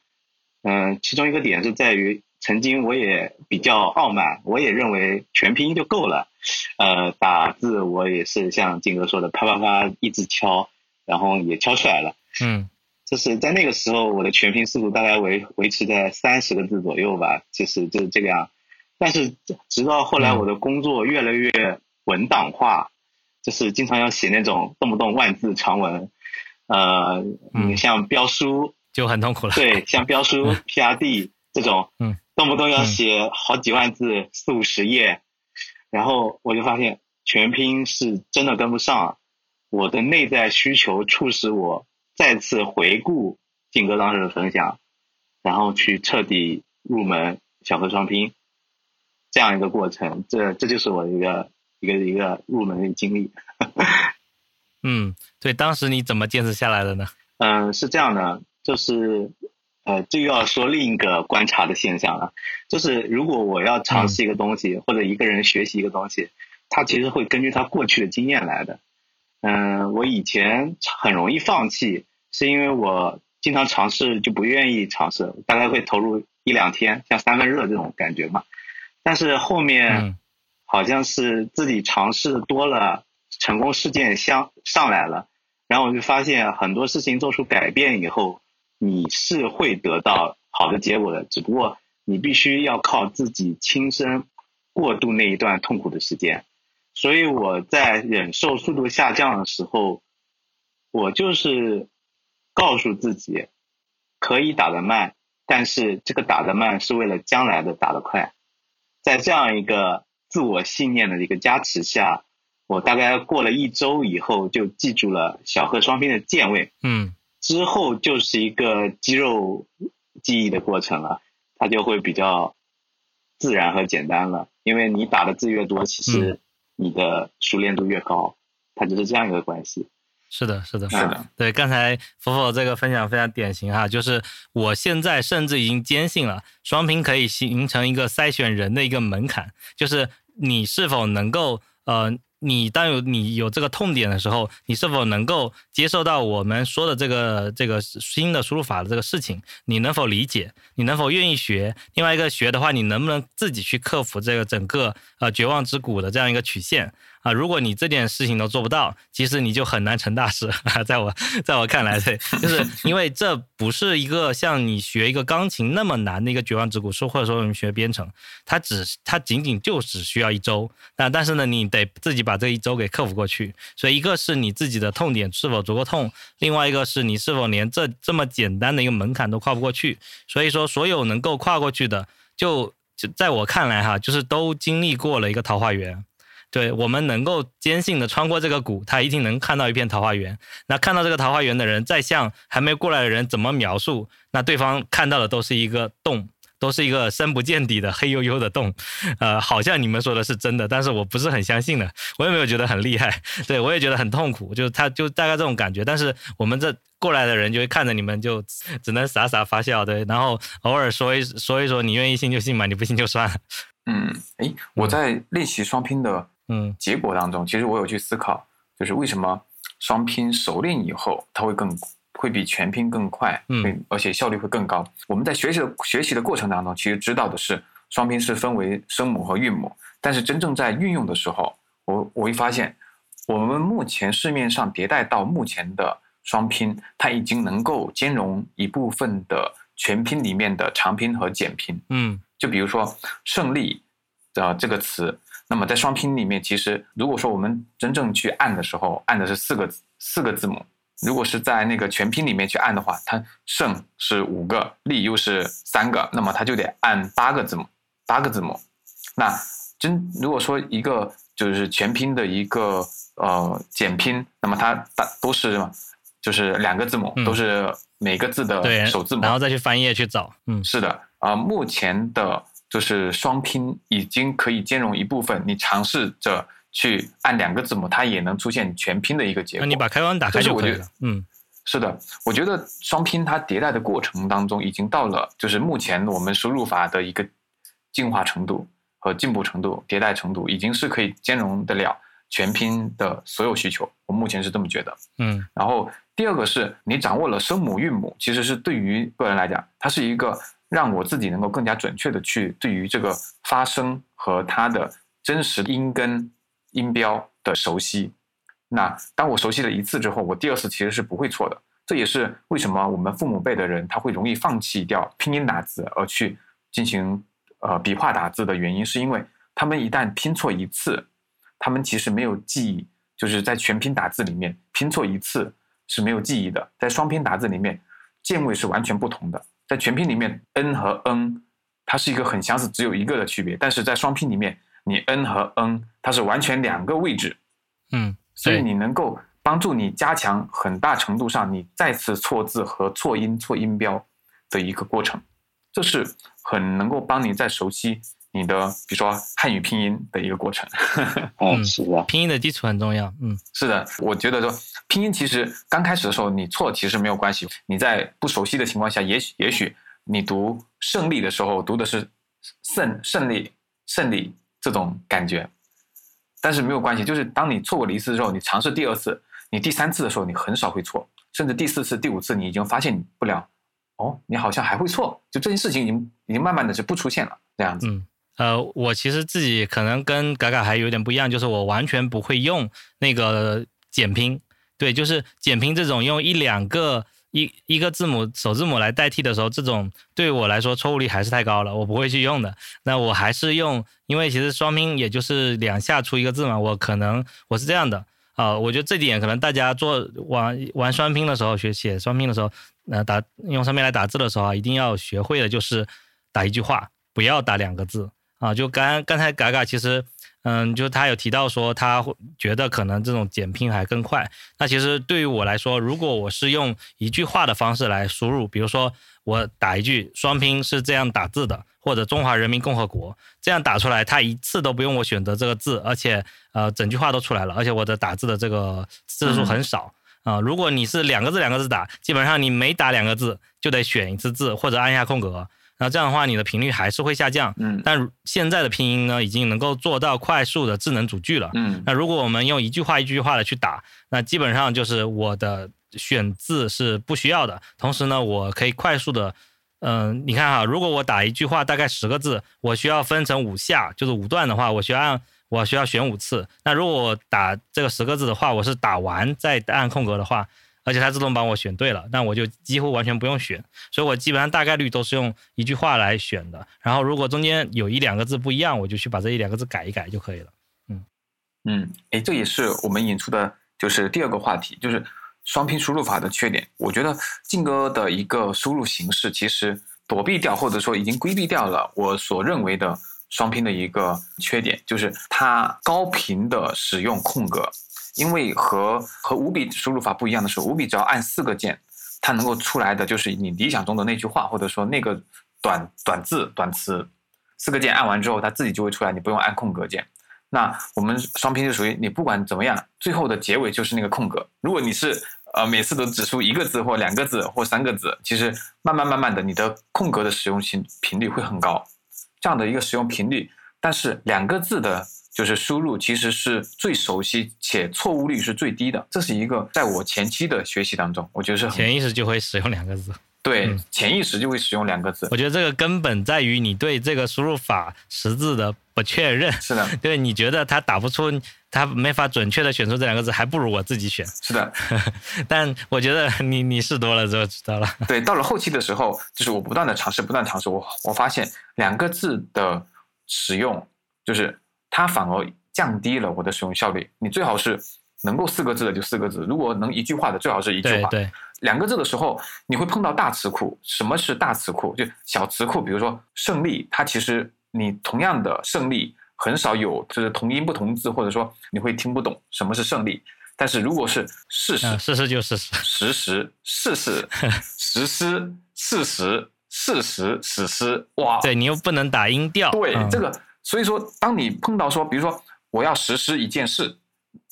嗯、其中一个点是在于，曾经我也比较傲慢，我也认为全拼就够了，呃，打字我也是像金哥说的，啪啪啪一直敲，然后也敲出来了。嗯就是在那个时候，我的全拼速度大概维维持在三十个字左右吧，就是就是这个样。但是直到后来，嗯。我的工作越来越文档化，就是经常要写那种动不动万字长文，呃，嗯。像标书，就很痛苦了。对，像标书、PRD 这种，嗯，动不动要写好几万字、四五十页，然后我就发现全拼是真的跟不上，我的内在需求促使我再次回顾静哥当时的分享，然后去彻底入门小课双拼这样一个过程，这这就是我的一个一个一个入门的经历。嗯，对，当时你怎么坚持下来的呢？嗯，是这样的，就是呃，这又要说另一个观察的现象了，就是如果我要尝试一个东西，或者一个人学习一个东西，他其实会根据他过去的经验来的。嗯，我以前很容易放弃，是因为我经常尝试就不愿意尝试，大概会投入一两天，像三分热这种感觉嘛。但是后面嗯好像是自己尝试多了，成功事件相上来了，然后我就发现很多事情做出改变以后，你是会得到好的结果的，只不过你必须要靠自己亲身过渡那一段痛苦的时间。所以我在忍受速度下降的时候，我就是告诉自己可以打得慢，但是这个打得慢是为了将来的打得快。在这样一个自我信念的一个加持下。我大概过了一周以后，就记住了小贺双拼的键位。嗯，之后就是一个肌肉记忆的过程了，它就会比较自然和简单了。因为你打的字越多，其实你的熟练度越高，它就是这样一个关系。是的，是的，是的。对，刚才佛佛这个分享非常典型哈，就是我现在甚至已经坚信了，双拼可以形成一个筛选人的一个门槛，就是你是否能够呃。你当有你有这个痛点的时候，你是否能够接受到我们说的这个这个新的输入法的这个事情？你能否理解？你能否愿意学？另外一个学的话，你能不能自己去克服这个整个呃绝望之谷的这样一个曲线？啊，如果你这件事情都做不到，其实你就很难成大事。*laughs* 在我在我看来，对，就是因为这不是一个像你学一个钢琴那么难的一个绝望之谷，说或者说我们学编程，它只它仅仅就只需要一周。那但是呢，你得自己把这一周给克服过去。所以一个是你自己的痛点是否足够痛，另外一个是你是否连这这么简单的一个门槛都跨不过去。所以说，所有能够跨过去的，就就在我看来哈，就是都经历过了一个桃花源。对我们能够坚信的穿过这个谷，他一定能看到一片桃花源。那看到这个桃花源的人，再向还没过来的人怎么描述，那对方看到的都是一个洞，都是一个深不见底的黑黝黝的洞。呃，好像你们说的是真的，但是我不是很相信的。我也没有觉得很厉害，对我也觉得很痛苦，就是他就大概这种感觉。但是我们这过来的人就会看着你们，就只能傻傻发笑，对，然后偶尔说一说一说，你愿意信就信嘛，你不信就算了。嗯，哎，我在练习双拼的。嗯，结果当中，其实我有去思考，就是为什么双拼熟练以后，它会更会比全拼更快，嗯，而且效率会更高。我们在学习的学习的过程当中，其实知道的是双拼是分为声母和韵母，但是真正在运用的时候，我我会发现，我们目前市面上迭代到目前的双拼，它已经能够兼容一部分的全拼里面的长拼和简拼，嗯，就比如说胜利的这个词。那么在双拼里面，其实如果说我们真正去按的时候，按的是四个四个字母；如果是在那个全拼里面去按的话，它胜是五个，利又是三个，那么它就得按八个字母，八个字母。那真如果说一个就是全拼的一个呃简拼，那么它大都是什么就是两个字母，都是每个字的首字母，然后再去翻页去找。嗯，是的啊，目前的。就是双拼已经可以兼容一部分，你尝试着去按两个字母，它也能出现全拼的一个结果。那你把开关打开就可以了。嗯，是的，我觉得双拼它迭代的过程当中，已经到了就是目前我们输入法的一个进化程度和进步程度、迭代程度，已经是可以兼容得了全拼的所有需求。我目前是这么觉得。嗯，然后第二个是你掌握了声母韵母，其实是对于个人来讲，它是一个。让我自己能够更加准确的去对于这个发声和它的真实音根音标的熟悉。那当我熟悉了一次之后，我第二次其实是不会错的。这也是为什么我们父母辈的人他会容易放弃掉拼音打字而去进行呃笔画打字的原因，是因为他们一旦拼错一次，他们其实没有记忆，就是在全拼打字里面拼错一次是没有记忆的，在双拼打字里面键位是完全不同的。在全拼里面，n 和 n 它是一个很相似，只有一个的区别。但是在双拼里面，你 n 和 n 它是完全两个位置。嗯，所以你能够帮助你加强很大程度上你再次错字和错音、错音标的一个过程。这是很能够帮你在熟悉你的，比如说汉语拼音的一个过程。*laughs* 嗯，是的，拼音的基础很重要。嗯，是的，我觉得说。拼音其实刚开始的时候，你错其实没有关系。你在不熟悉的情况下，也许也许你读胜利的时候读的是胜胜利胜利这种感觉，但是没有关系。就是当你错过了一次之后，你尝试第二次，你第三次的时候，你很少会错，甚至第四次、第五次，你已经发现不了。哦，你好像还会错，就这件事情已经已经慢慢的就不出现了这样子。嗯，呃，我其实自己可能跟嘎嘎还有点不一样，就是我完全不会用那个简拼。对，就是简拼这种用一两个一一个字母首字母来代替的时候，这种对我来说错误率还是太高了，我不会去用的。那我还是用，因为其实双拼也就是两下出一个字嘛，我可能我是这样的啊，我觉得这点可能大家做玩玩双拼的时候，学写双拼的时候，呃，打用上面来打字的时候啊，一定要学会的就是打一句话，不要打两个字啊。就刚刚才嘎嘎其实。嗯，就他有提到说，他会觉得可能这种简拼还更快。那其实对于我来说，如果我是用一句话的方式来输入，比如说我打一句双拼是这样打字的，或者中华人民共和国这样打出来，他一次都不用我选择这个字，而且呃整句话都出来了，而且我的打字的这个字数很少啊。如果你是两个字两个字打，基本上你每打两个字就得选一次字或者按下空格。那这样的话，你的频率还是会下降。嗯，但现在的拼音呢，已经能够做到快速的智能组句了。嗯，那如果我们用一句话一句话的去打，那基本上就是我的选字是不需要的。同时呢，我可以快速的，嗯，你看哈，如果我打一句话大概十个字，我需要分成五下，就是五段的话，我需要按我需要选五次。那如果我打这个十个字的话，我是打完再按空格的话。而且它自动帮我选对了，那我就几乎完全不用选，所以我基本上大概率都是用一句话来选的。然后如果中间有一两个字不一样，我就去把这一两个字改一改就可以了。嗯嗯，哎，这也是我们引出的，就是第二个话题，就是双拼输入法的缺点。我觉得静哥的一个输入形式其实躲避掉，或者说已经规避掉了我所认为的双拼的一个缺点，就是它高频的使用空格。因为和和五笔输入法不一样的是，五笔只要按四个键，它能够出来的就是你理想中的那句话，或者说那个短短字短词，四个键按完之后，它自己就会出来，你不用按空格键。那我们双拼就属于你不管怎么样，最后的结尾就是那个空格。如果你是呃每次都只输一个字或两个字或三个字，其实慢慢慢慢的，你的空格的使用频频率会很高，这样的一个使用频率，但是两个字的。就是输入其实是最熟悉且错误率是最低的，这是一个在我前期的学习当中，我觉得是潜意识就会使用两个字。对，潜意识就会使用两个字。我觉得这个根本在于你对这个输入法识字的不确认。是的，*laughs* 对，你觉得它打不出，它没法准确的选出这两个字，还不如我自己选。是的，*laughs* 但我觉得你你试多了之后知道了。对，到了后期的时候，就是我不断的尝试，不断尝试，我我发现两个字的使用就是。它反而降低了我的使用效率。你最好是能够四个字的就四个字，如果能一句话的最好是一句话。对，两个字的时候你会碰到大词库。什么是大词库？就小词库，比如说胜利，它其实你同样的胜利很少有就是同音不同字，或者说你会听不懂什么是胜利。但是如果是事实，事实就事实，实时事实 *laughs* 实施事实事实史诗，哇！对你又不能打音调。对这个。所以说，当你碰到说，比如说我要实施一件事，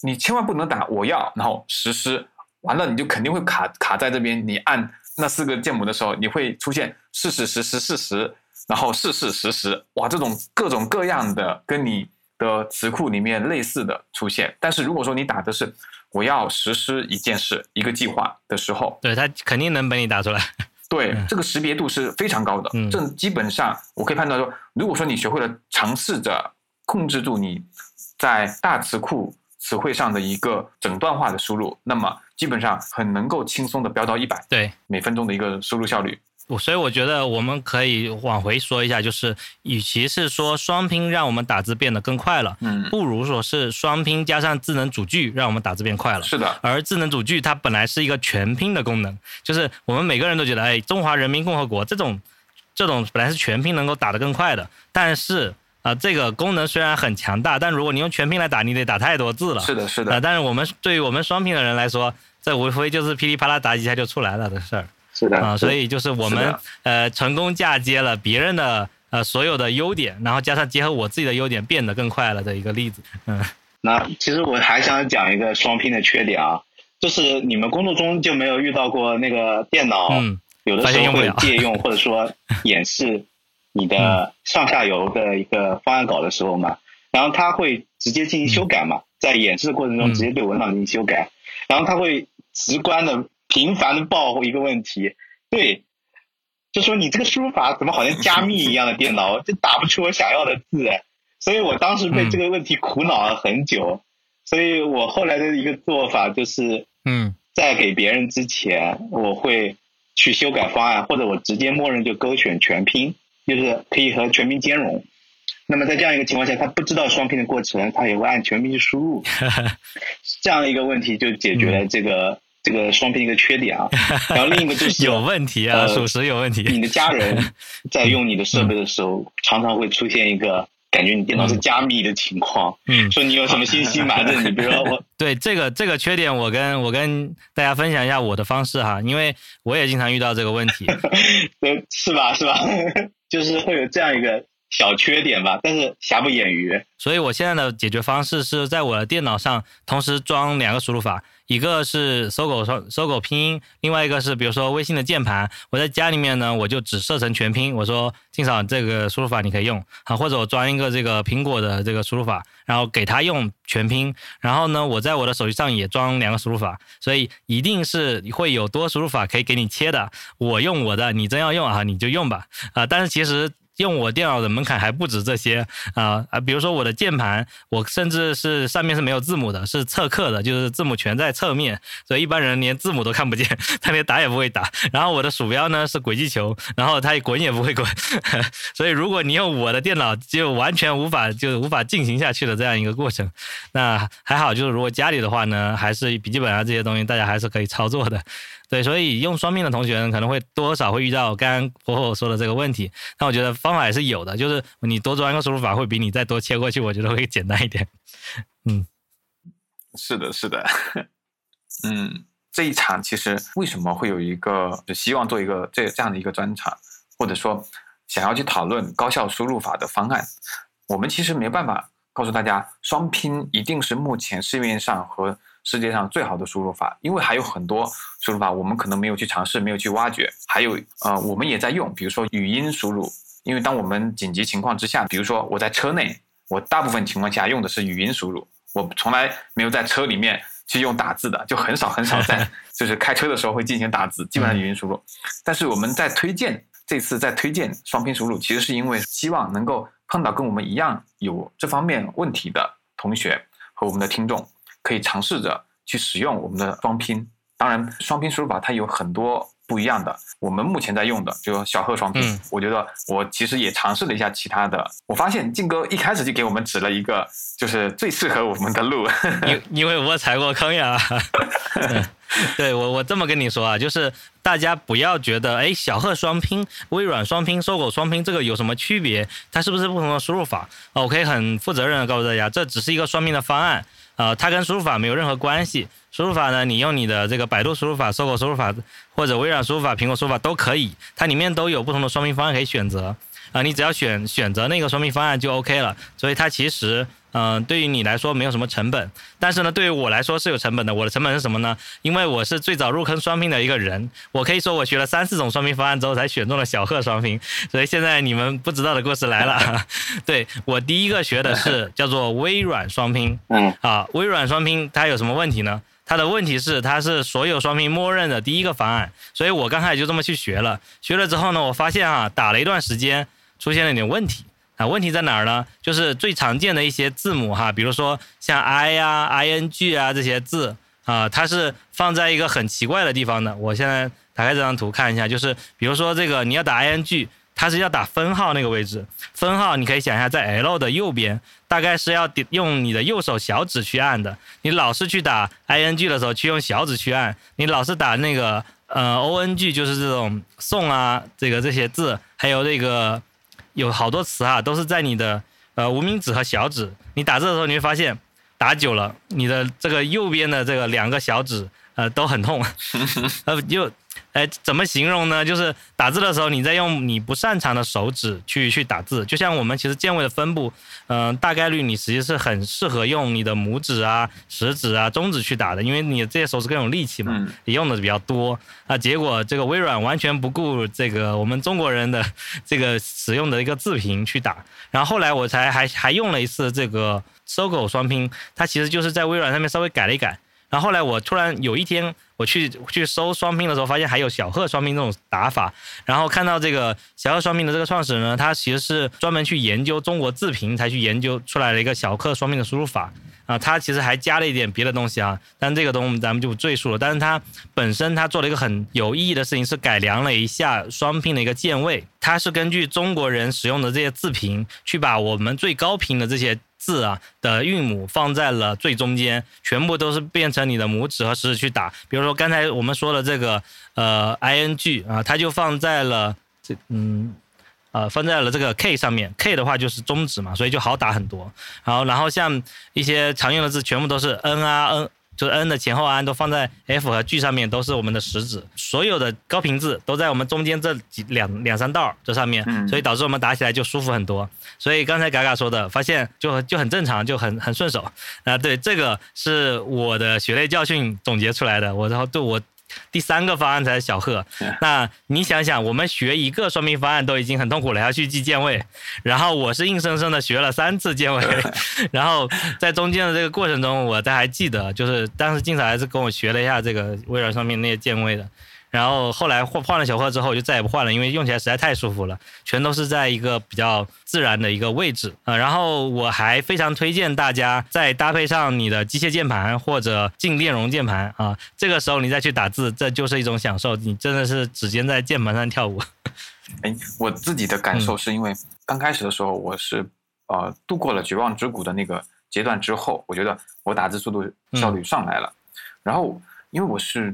你千万不能打我要，然后实施完了，你就肯定会卡卡在这边。你按那四个键母的时候，你会出现事实实施事实，然后事事实实，哇，这种各种各样的跟你的词库里面类似的出现。但是如果说你打的是我要实施一件事、一个计划的时候，对他肯定能被你打出来。对，这个识别度是非常高的。嗯，这基本上我可以判断说，如果说你学会了尝试着控制住你在大词库词汇上的一个整段化的输入，那么基本上很能够轻松的飙到一百，对，每分钟的一个输入效率。所以我觉得我们可以往回说一下，就是与其是说双拼让我们打字变得更快了，嗯，不如说是双拼加上智能组句让我们打字变快了。是的。而智能组句它本来是一个全拼的功能，就是我们每个人都觉得，哎，中华人民共和国这种这种本来是全拼能够打得更快的，但是啊，这个功能虽然很强大，但如果你用全拼来打，你得打太多字了。是的，是的。但是我们对于我们双拼的人来说，这无非就是噼里啪啦打几下就出来了的事儿。是的啊，所以就是我们呃成功嫁接了别人的呃所有的优点，然后加上结合我自己的优点，变得更快了的一个例子。嗯，*laughs* 那其实我还想讲一个双拼的缺点啊，就是你们工作中就没有遇到过那个电脑有的时候会借用 *laughs* 或者说演示你的上下游的一个方案稿的时候嘛，然后他会直接进行修改嘛，在演示的过程中直接对文档进行修改，然后他会直观的。频繁的报一个问题，对，就说你这个输入法怎么好像加密一样的电脑，*laughs* 就打不出我想要的字，所以我当时被这个问题苦恼了很久，所以我后来的一个做法就是，嗯，在给别人之前，我会去修改方案，或者我直接默认就勾选全拼，就是可以和全拼兼容。那么在这样一个情况下，他不知道双拼的过程，他也会按全拼去输入，*laughs* 这样一个问题就解决了这个这个双拼一个缺点啊。*laughs* 然后另一个就是有问题啊，属实有问题。你的家人 *laughs* 在用你的设备的时候，常常会出现一个。感觉你电脑是加密的情况，嗯，说你有什么信息瞒着你，比如说我，*laughs* 对这个这个缺点，我跟我跟大家分享一下我的方式哈，因为我也经常遇到这个问题，对，是吧？是吧？就是会有这样一个小缺点吧，但是瑕不掩瑜。所以我现在的解决方式是在我的电脑上同时装两个输入法。一个是搜狗搜搜狗拼音，另外一个是比如说微信的键盘。我在家里面呢，我就只设成全拼。我说静嫂这个输入法你可以用啊，或者我装一个这个苹果的这个输入法，然后给他用全拼。然后呢，我在我的手机上也装两个输入法，所以一定是会有多输入法可以给你切的。我用我的，你真要用啊，你就用吧啊。但是其实。用我电脑的门槛还不止这些啊啊！比如说我的键盘，我甚至是上面是没有字母的，是侧刻的，就是字母全在侧面，所以一般人连字母都看不见，*laughs* 他连打也不会打。然后我的鼠标呢是轨迹球，然后它滚也不会滚。*laughs* 所以如果你用我的电脑，就完全无法就无法进行下去的这样一个过程。那还好，就是如果家里的话呢，还是笔记本啊这些东西，大家还是可以操作的。对，所以用双拼的同学，可能会多少会遇到刚刚婆婆说的这个问题。那我觉得方法也是有的，就是你多装一个输入法，会比你再多切过去，我觉得会简单一点。嗯，是的，是的。嗯，这一场其实为什么会有一个就希望做一个这这样的一个专场，或者说想要去讨论高效输入法的方案，我们其实没办法告诉大家双拼一定是目前市面上和。世界上最好的输入法，因为还有很多输入法我们可能没有去尝试，没有去挖掘。还有呃，我们也在用，比如说语音输入，因为当我们紧急情况之下，比如说我在车内，我大部分情况下用的是语音输入，我从来没有在车里面去用打字的，就很少很少在 *laughs* 就是开车的时候会进行打字，基本上语音输入。但是我们在推荐这次在推荐双拼输入，其实是因为希望能够碰到跟我们一样有这方面问题的同学和我们的听众。可以尝试着去使用我们的双拼，当然双拼输入法它有很多不一样的。我们目前在用的就小贺双拼，我觉得我其实也尝试了一下其他的，我发现静哥一开始就给我们指了一个就是最适合我们的路，*laughs* 因因为我踩过坑呀。*laughs* 对我我这么跟你说啊，就是大家不要觉得哎小贺双拼、微软双拼、搜狗双拼这个有什么区别？它是不是不同的输入法？我可以很负责任的告诉大家，这只是一个双拼的方案。呃，它跟输入法没有任何关系。输入法呢，你用你的这个百度输入法、搜狗输入法或者微软输入法、苹果输入法都可以，它里面都有不同的说明方案可以选择。啊，你只要选选择那个双拼方案就 OK 了。所以它其实。嗯，对于你来说没有什么成本，但是呢，对于我来说是有成本的。我的成本是什么呢？因为我是最早入坑双拼的一个人，我可以说我学了三四种双拼方案之后才选中了小贺双拼。所以现在你们不知道的故事来了。*laughs* 对我第一个学的是叫做微软双拼。*laughs* 嗯。啊，微软双拼它有什么问题呢？它的问题是它是所有双拼默认的第一个方案，所以我刚开始就这么去学了。学了之后呢，我发现啊，打了一段时间，出现了点问题。啊，问题在哪儿呢？就是最常见的一些字母哈，比如说像 i 呀、i n g 啊这些字啊，它是放在一个很奇怪的地方的。我现在打开这张图看一下，就是比如说这个你要打 i n g，它是要打分号那个位置，分号你可以想一下在 l 的右边，大概是要用你的右手小指去按的。你老是去打 i n g 的时候，去用小指去按；你老是打那个呃 o n g，就是这种送啊这个这些字，还有那个。有好多词啊，都是在你的呃无名指和小指，你打字的时候你会发现，打久了，你的这个右边的这个两个小指呃都很痛，*laughs* 呃就。哎，怎么形容呢？就是打字的时候，你在用你不擅长的手指去去打字，就像我们其实键位的分布，嗯，大概率你实际是很适合用你的拇指啊、食指啊、中指去打的，因为你这些手指更有力气嘛，你用的比较多。啊，结果这个微软完全不顾这个我们中国人的这个使用的一个字频去打，然后后来我才还还用了一次这个搜狗双拼，它其实就是在微软上面稍微改了一改。然后后来我突然有一天我去去搜双拼的时候，发现还有小贺双拼这种打法。然后看到这个小贺双拼的这个创始人呢，他其实是专门去研究中国字频才去研究出来了一个小贺双拼的输入法。啊，他其实还加了一点别的东西啊，但这个东西咱们就不赘述了。但是他本身他做了一个很有意义的事情，是改良了一下双拼的一个键位。它是根据中国人使用的这些字频，去把我们最高频的这些字啊的韵母放在了最中间，全部都是变成你的拇指和食指去打。比如说刚才我们说的这个呃 i n g 啊，它就放在了这嗯。呃，放在了这个 K 上面，K 的话就是中指嘛，所以就好打很多。然后，然后像一些常用的字，全部都是 N 啊 N，就是 N 的前后 n 都放在 F 和 G 上面，都是我们的食指。所有的高频字都在我们中间这几两两三道这上面，所以导致我们打起来就舒服很多。所以刚才嘎嘎说的，发现就就很正常，就很很顺手。啊，对，这个是我的血泪教训总结出来的。我然后对我。第三个方案才是小贺，那你想想，我们学一个双拼方案都已经很痛苦了，还要去记键位，然后我是硬生生的学了三次键位，*laughs* 然后在中间的这个过程中，我都还记得，就是当时金草还是跟我学了一下这个微软上面那些键位的。然后后来换换了小贺之后，我就再也不换了，因为用起来实在太舒服了，全都是在一个比较自然的一个位置啊。然后我还非常推荐大家再搭配上你的机械键盘或者静电容键盘啊，这个时候你再去打字，这就是一种享受，你真的是指尖在键盘上跳舞。*laughs* 哎，我自己的感受是因为刚开始的时候我是呃度过了绝望之谷的那个阶段之后，我觉得我打字速度效率上来了。然后因为我是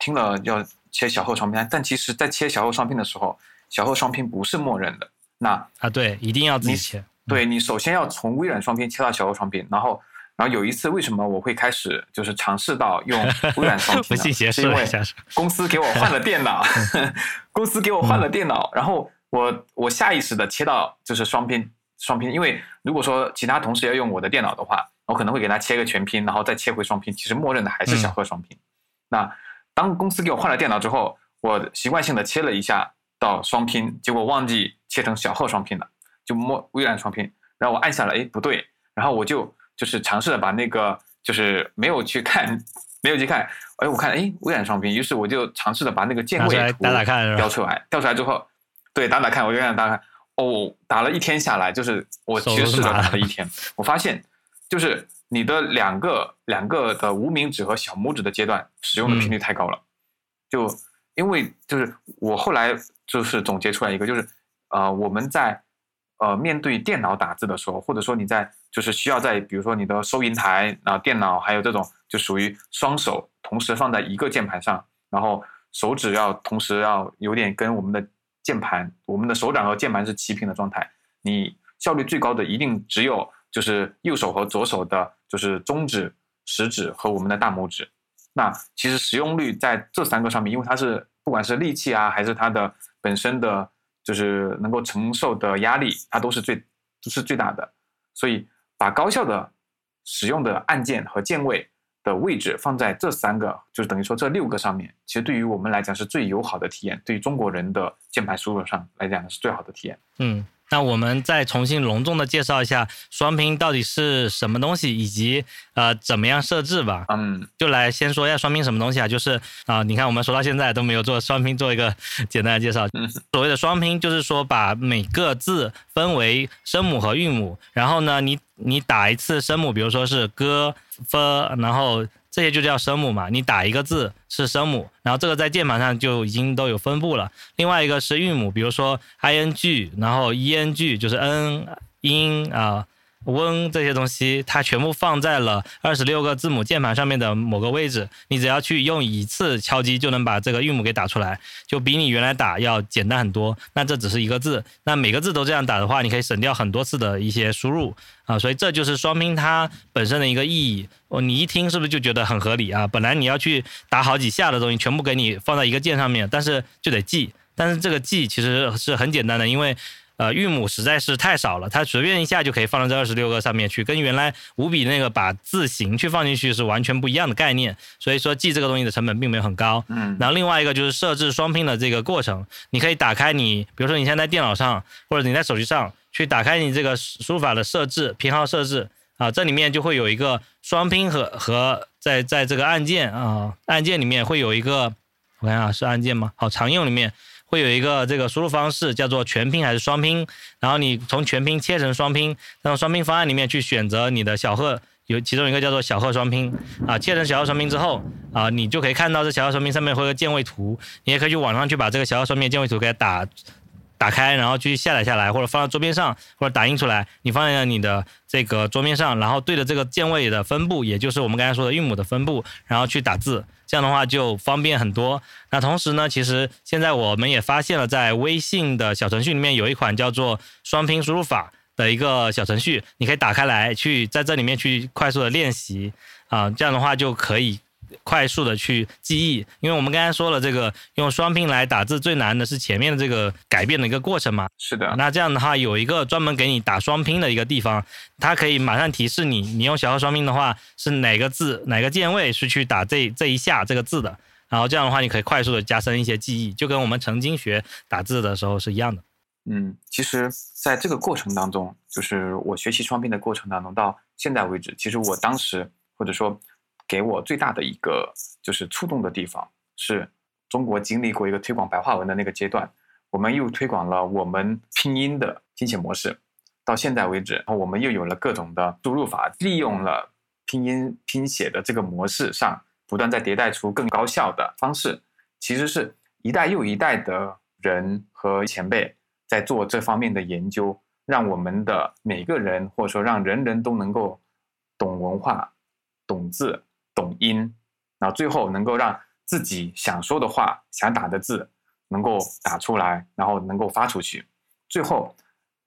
听了要。切小后双拼，但其实，在切小后双拼的时候，小后双拼不是默认的。那啊，对，一定要自己切。对你首先要从微软双拼切到小后双拼，然后，然后有一次，为什么我会开始就是尝试到用微软双 *laughs* 拼呢？是因为公司给我换了电脑，*laughs* 公司给我换了电脑，然后我我下意识的切到就是双拼双拼，因为如果说其他同事要用我的电脑的话，我可能会给他切个全拼，然后再切回双拼，其实默认的还是小贺双拼。那当公司给我换了电脑之后，我习惯性的切了一下到双拼，结果忘记切成小号双拼了，就摸微软双拼，然后我按下了，哎，不对，然后我就就是尝试着把那个就是没有去看，没有去看，哎，我看，哎，微软双拼，于是我就尝试着把那个键位打打看，调出来，调出来之后，对，打打看，我就想打看，哦，打了一天下来，就是我其实试着打了一天，我发现就是。你的两个两个的无名指和小拇指的阶段使用的频率太高了，就因为就是我后来就是总结出来一个，就是呃我们在呃面对电脑打字的时候，或者说你在就是需要在比如说你的收银台啊电脑还有这种就属于双手同时放在一个键盘上，然后手指要同时要有点跟我们的键盘，我们的手掌和键盘是齐平的状态，你效率最高的一定只有。就是右手和左手的，就是中指、食指和我们的大拇指。那其实使用率在这三个上面，因为它是不管是力气啊，还是它的本身的，就是能够承受的压力，它都是最都是最大的。所以把高效的使用的按键和键位的位置放在这三个，就是等于说这六个上面，其实对于我们来讲是最友好的体验。对于中国人的键盘输入上来讲是最好的体验。嗯。那我们再重新隆重的介绍一下双拼到底是什么东西，以及呃怎么样设置吧。嗯，就来先说一下双拼什么东西啊？就是啊，你看我们说到现在都没有做双拼做一个简单的介绍。所谓的双拼就是说把每个字分为声母和韵母，然后呢，你你打一次声母，比如说是歌、f，然后。这些就叫声母嘛，你打一个字是声母，然后这个在键盘上就已经都有分布了。另外一个是韵母，比如说 i n g，然后 e n g 就是 n 音啊。温这些东西，它全部放在了二十六个字母键盘上面的某个位置。你只要去用一次敲击，就能把这个韵母给打出来，就比你原来打要简单很多。那这只是一个字，那每个字都这样打的话，你可以省掉很多次的一些输入啊。所以这就是双拼它本身的一个意义。哦，你一听是不是就觉得很合理啊？本来你要去打好几下的东西，全部给你放在一个键上面，但是就得记。但是这个记其实是很简单的，因为。呃，韵母实在是太少了，它随便一下就可以放到这二十六个上面去，跟原来五笔那个把字形去放进去是完全不一样的概念。所以说记这个东西的成本并没有很高。嗯，然后另外一个就是设置双拼的这个过程，你可以打开你，比如说你现在在电脑上或者你在手机上去打开你这个输入法的设置偏好设置啊，这里面就会有一个双拼和和在在这个按键啊按键里面会有一个，我看啊是按键吗？好，常用里面。会有一个这个输入方式叫做全拼还是双拼，然后你从全拼切成双拼，然后双拼方案里面去选择你的小贺有其中一个叫做小贺双拼。啊，切成小贺双拼之后啊，你就可以看到这小贺双拼上面会有个键位图，你也可以去网上去把这个小贺双拼键位图给它打打开，然后去下载下来，或者放到桌面上，或者打印出来，你放在你的这个桌面上，然后对着这个键位的分布，也就是我们刚才说的韵母的分布，然后去打字，这样的话就方便很多。那同时呢，其实现在我们也发现了，在微信的小程序里面有一款叫做双拼输入法的一个小程序，你可以打开来，去在这里面去快速的练习啊，这样的话就可以。快速的去记忆，因为我们刚才说了，这个用双拼来打字最难的是前面的这个改变的一个过程嘛。是的。那这样的话，有一个专门给你打双拼的一个地方，它可以马上提示你，你用小号双拼的话是哪个字哪个键位是去打这这一下这个字的。然后这样的话，你可以快速的加深一些记忆，就跟我们曾经学打字的时候是一样的。嗯，其实在这个过程当中，就是我学习双拼的过程当中，到现在为止，其实我当时或者说。给我最大的一个就是触动的地方，是中国经历过一个推广白话文的那个阶段，我们又推广了我们拼音的拼写模式，到现在为止，然后我们又有了各种的输入法，利用了拼音拼写的这个模式上，不断在迭代出更高效的方式。其实是一代又一代的人和前辈在做这方面的研究，让我们的每个人或者说让人人都能够懂文化、懂字。懂音，然后最后能够让自己想说的话、想打的字能够打出来，然后能够发出去。最后，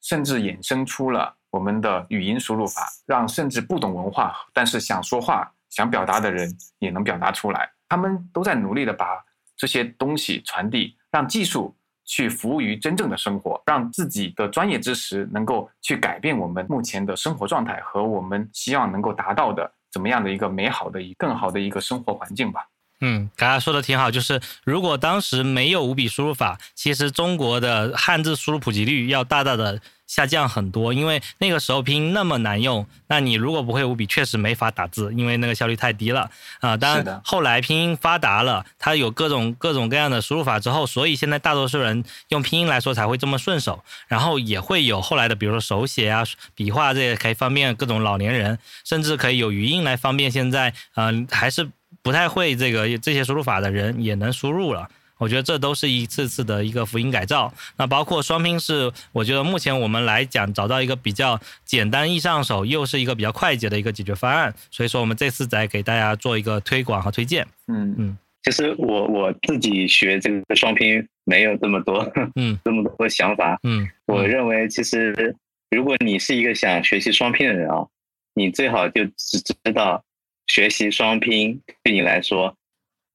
甚至衍生出了我们的语音输入法，让甚至不懂文化但是想说话、想表达的人也能表达出来。他们都在努力的把这些东西传递，让技术去服务于真正的生活，让自己的专业知识能够去改变我们目前的生活状态和我们希望能够达到的。怎么样的一个美好的、一更好的一个生活环境吧？嗯，刚才说的挺好，就是如果当时没有五笔输入法，其实中国的汉字输入普及率要大大的。下降很多，因为那个时候拼音那么难用，那你如果不会五笔，确实没法打字，因为那个效率太低了啊。当然，后来拼音发达了，它有各种各种各样的输入法之后，所以现在大多数人用拼音来说才会这么顺手。然后也会有后来的，比如说手写啊、笔画这些，可以方便各种老年人，甚至可以有语音来方便现在嗯还是不太会这个这些输入法的人也能输入了。我觉得这都是一次次的一个福音改造。那包括双拼是，我觉得目前我们来讲找到一个比较简单易上手，又是一个比较快捷的一个解决方案。所以说我们这次再给大家做一个推广和推荐。嗯嗯，其实我我自己学这个双拼没有这么多，嗯，这么多想法。嗯，我认为其实如果你是一个想学习双拼的人啊，你最好就只知道学习双拼对你来说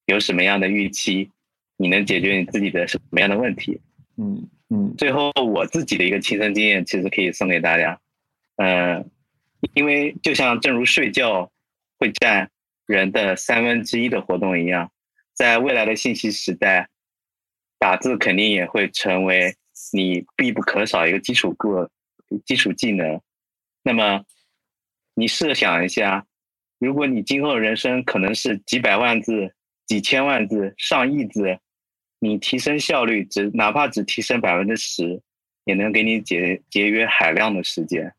有什么样的预期。你能解决你自己的什么样的问题？嗯嗯。最后，我自己的一个亲身经验，其实可以送给大家。嗯，因为就像正如睡觉会占人的三分之一的活动一样，在未来的信息时代，打字肯定也会成为你必不可少一个基础个基础技能。那么，你设想一下，如果你今后人生可能是几百万字、几千万字、上亿字。你提升效率，只哪怕只提升百分之十，也能给你节节约海量的时间。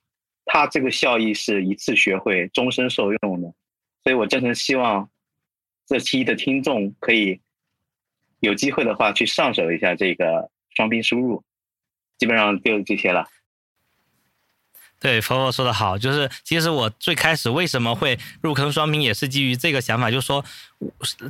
它这个效益是一次学会，终身受用的。所以我真诚希望这期的听众可以有机会的话去上手一下这个双拼输入。基本上就这些了。对，佛佛说的好，就是其实我最开始为什么会入坑双拼，也是基于这个想法，就是说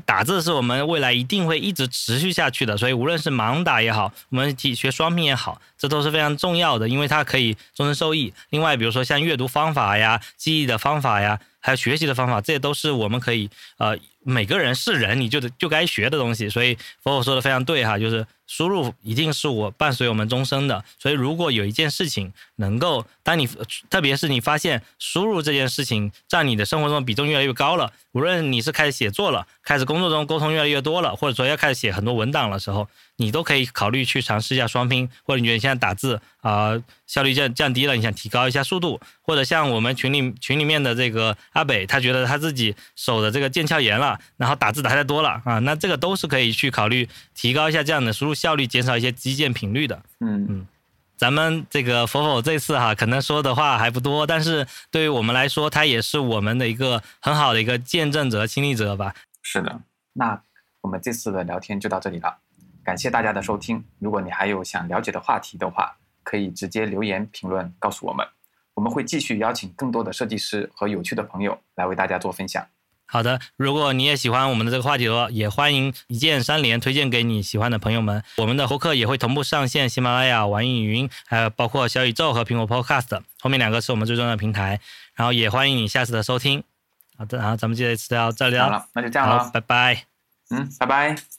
打字是我们未来一定会一直持续下去的，所以无论是盲打也好，我们学双拼也好，这都是非常重要的，因为它可以终身受益。另外，比如说像阅读方法呀、记忆的方法呀。还有学习的方法，这些都是我们可以呃，每个人是人，你就得就该学的东西。所以佛佛说的非常对哈，就是输入一定是我伴随我们终生的。所以如果有一件事情能够，当你特别是你发现输入这件事情占你的生活中比重越来越高了，无论你是开始写作了，开始工作中沟通越来越多了，或者说要开始写很多文档的时候。你都可以考虑去尝试一下双拼，或者你觉得你现在打字啊效率降降低了，你想提高一下速度，或者像我们群里群里面的这个阿北，他觉得他自己手的这个腱鞘炎了，*laughs* 然后打字打太多了啊，那这个都是可以去考虑提高一下这样的输入效率，减少一些击键频率的。嗯嗯，咱们这个否否这次哈，可能说的话还不多，但是对于我们来说，它也是我们的一个很好的一个见证者、亲历者吧。是的，那我们这次的聊天就到这里了，感谢大家的收听。如果你还有想了解的话题的话，可以直接留言评论告诉我们，我们会继续邀请更多的设计师和有趣的朋友来为大家做分享。好的，如果你也喜欢我们的这个话题的话，也欢迎一键三连推荐给你喜欢的朋友们。我们的播客也会同步上线喜马拉雅、网易云，还有包括小宇宙和苹果 Podcast，后面两个是我们最重要的平台。然后也欢迎你下次的收听。好的，然后咱们这次到这里好了，那就这样了，拜拜。嗯，拜拜。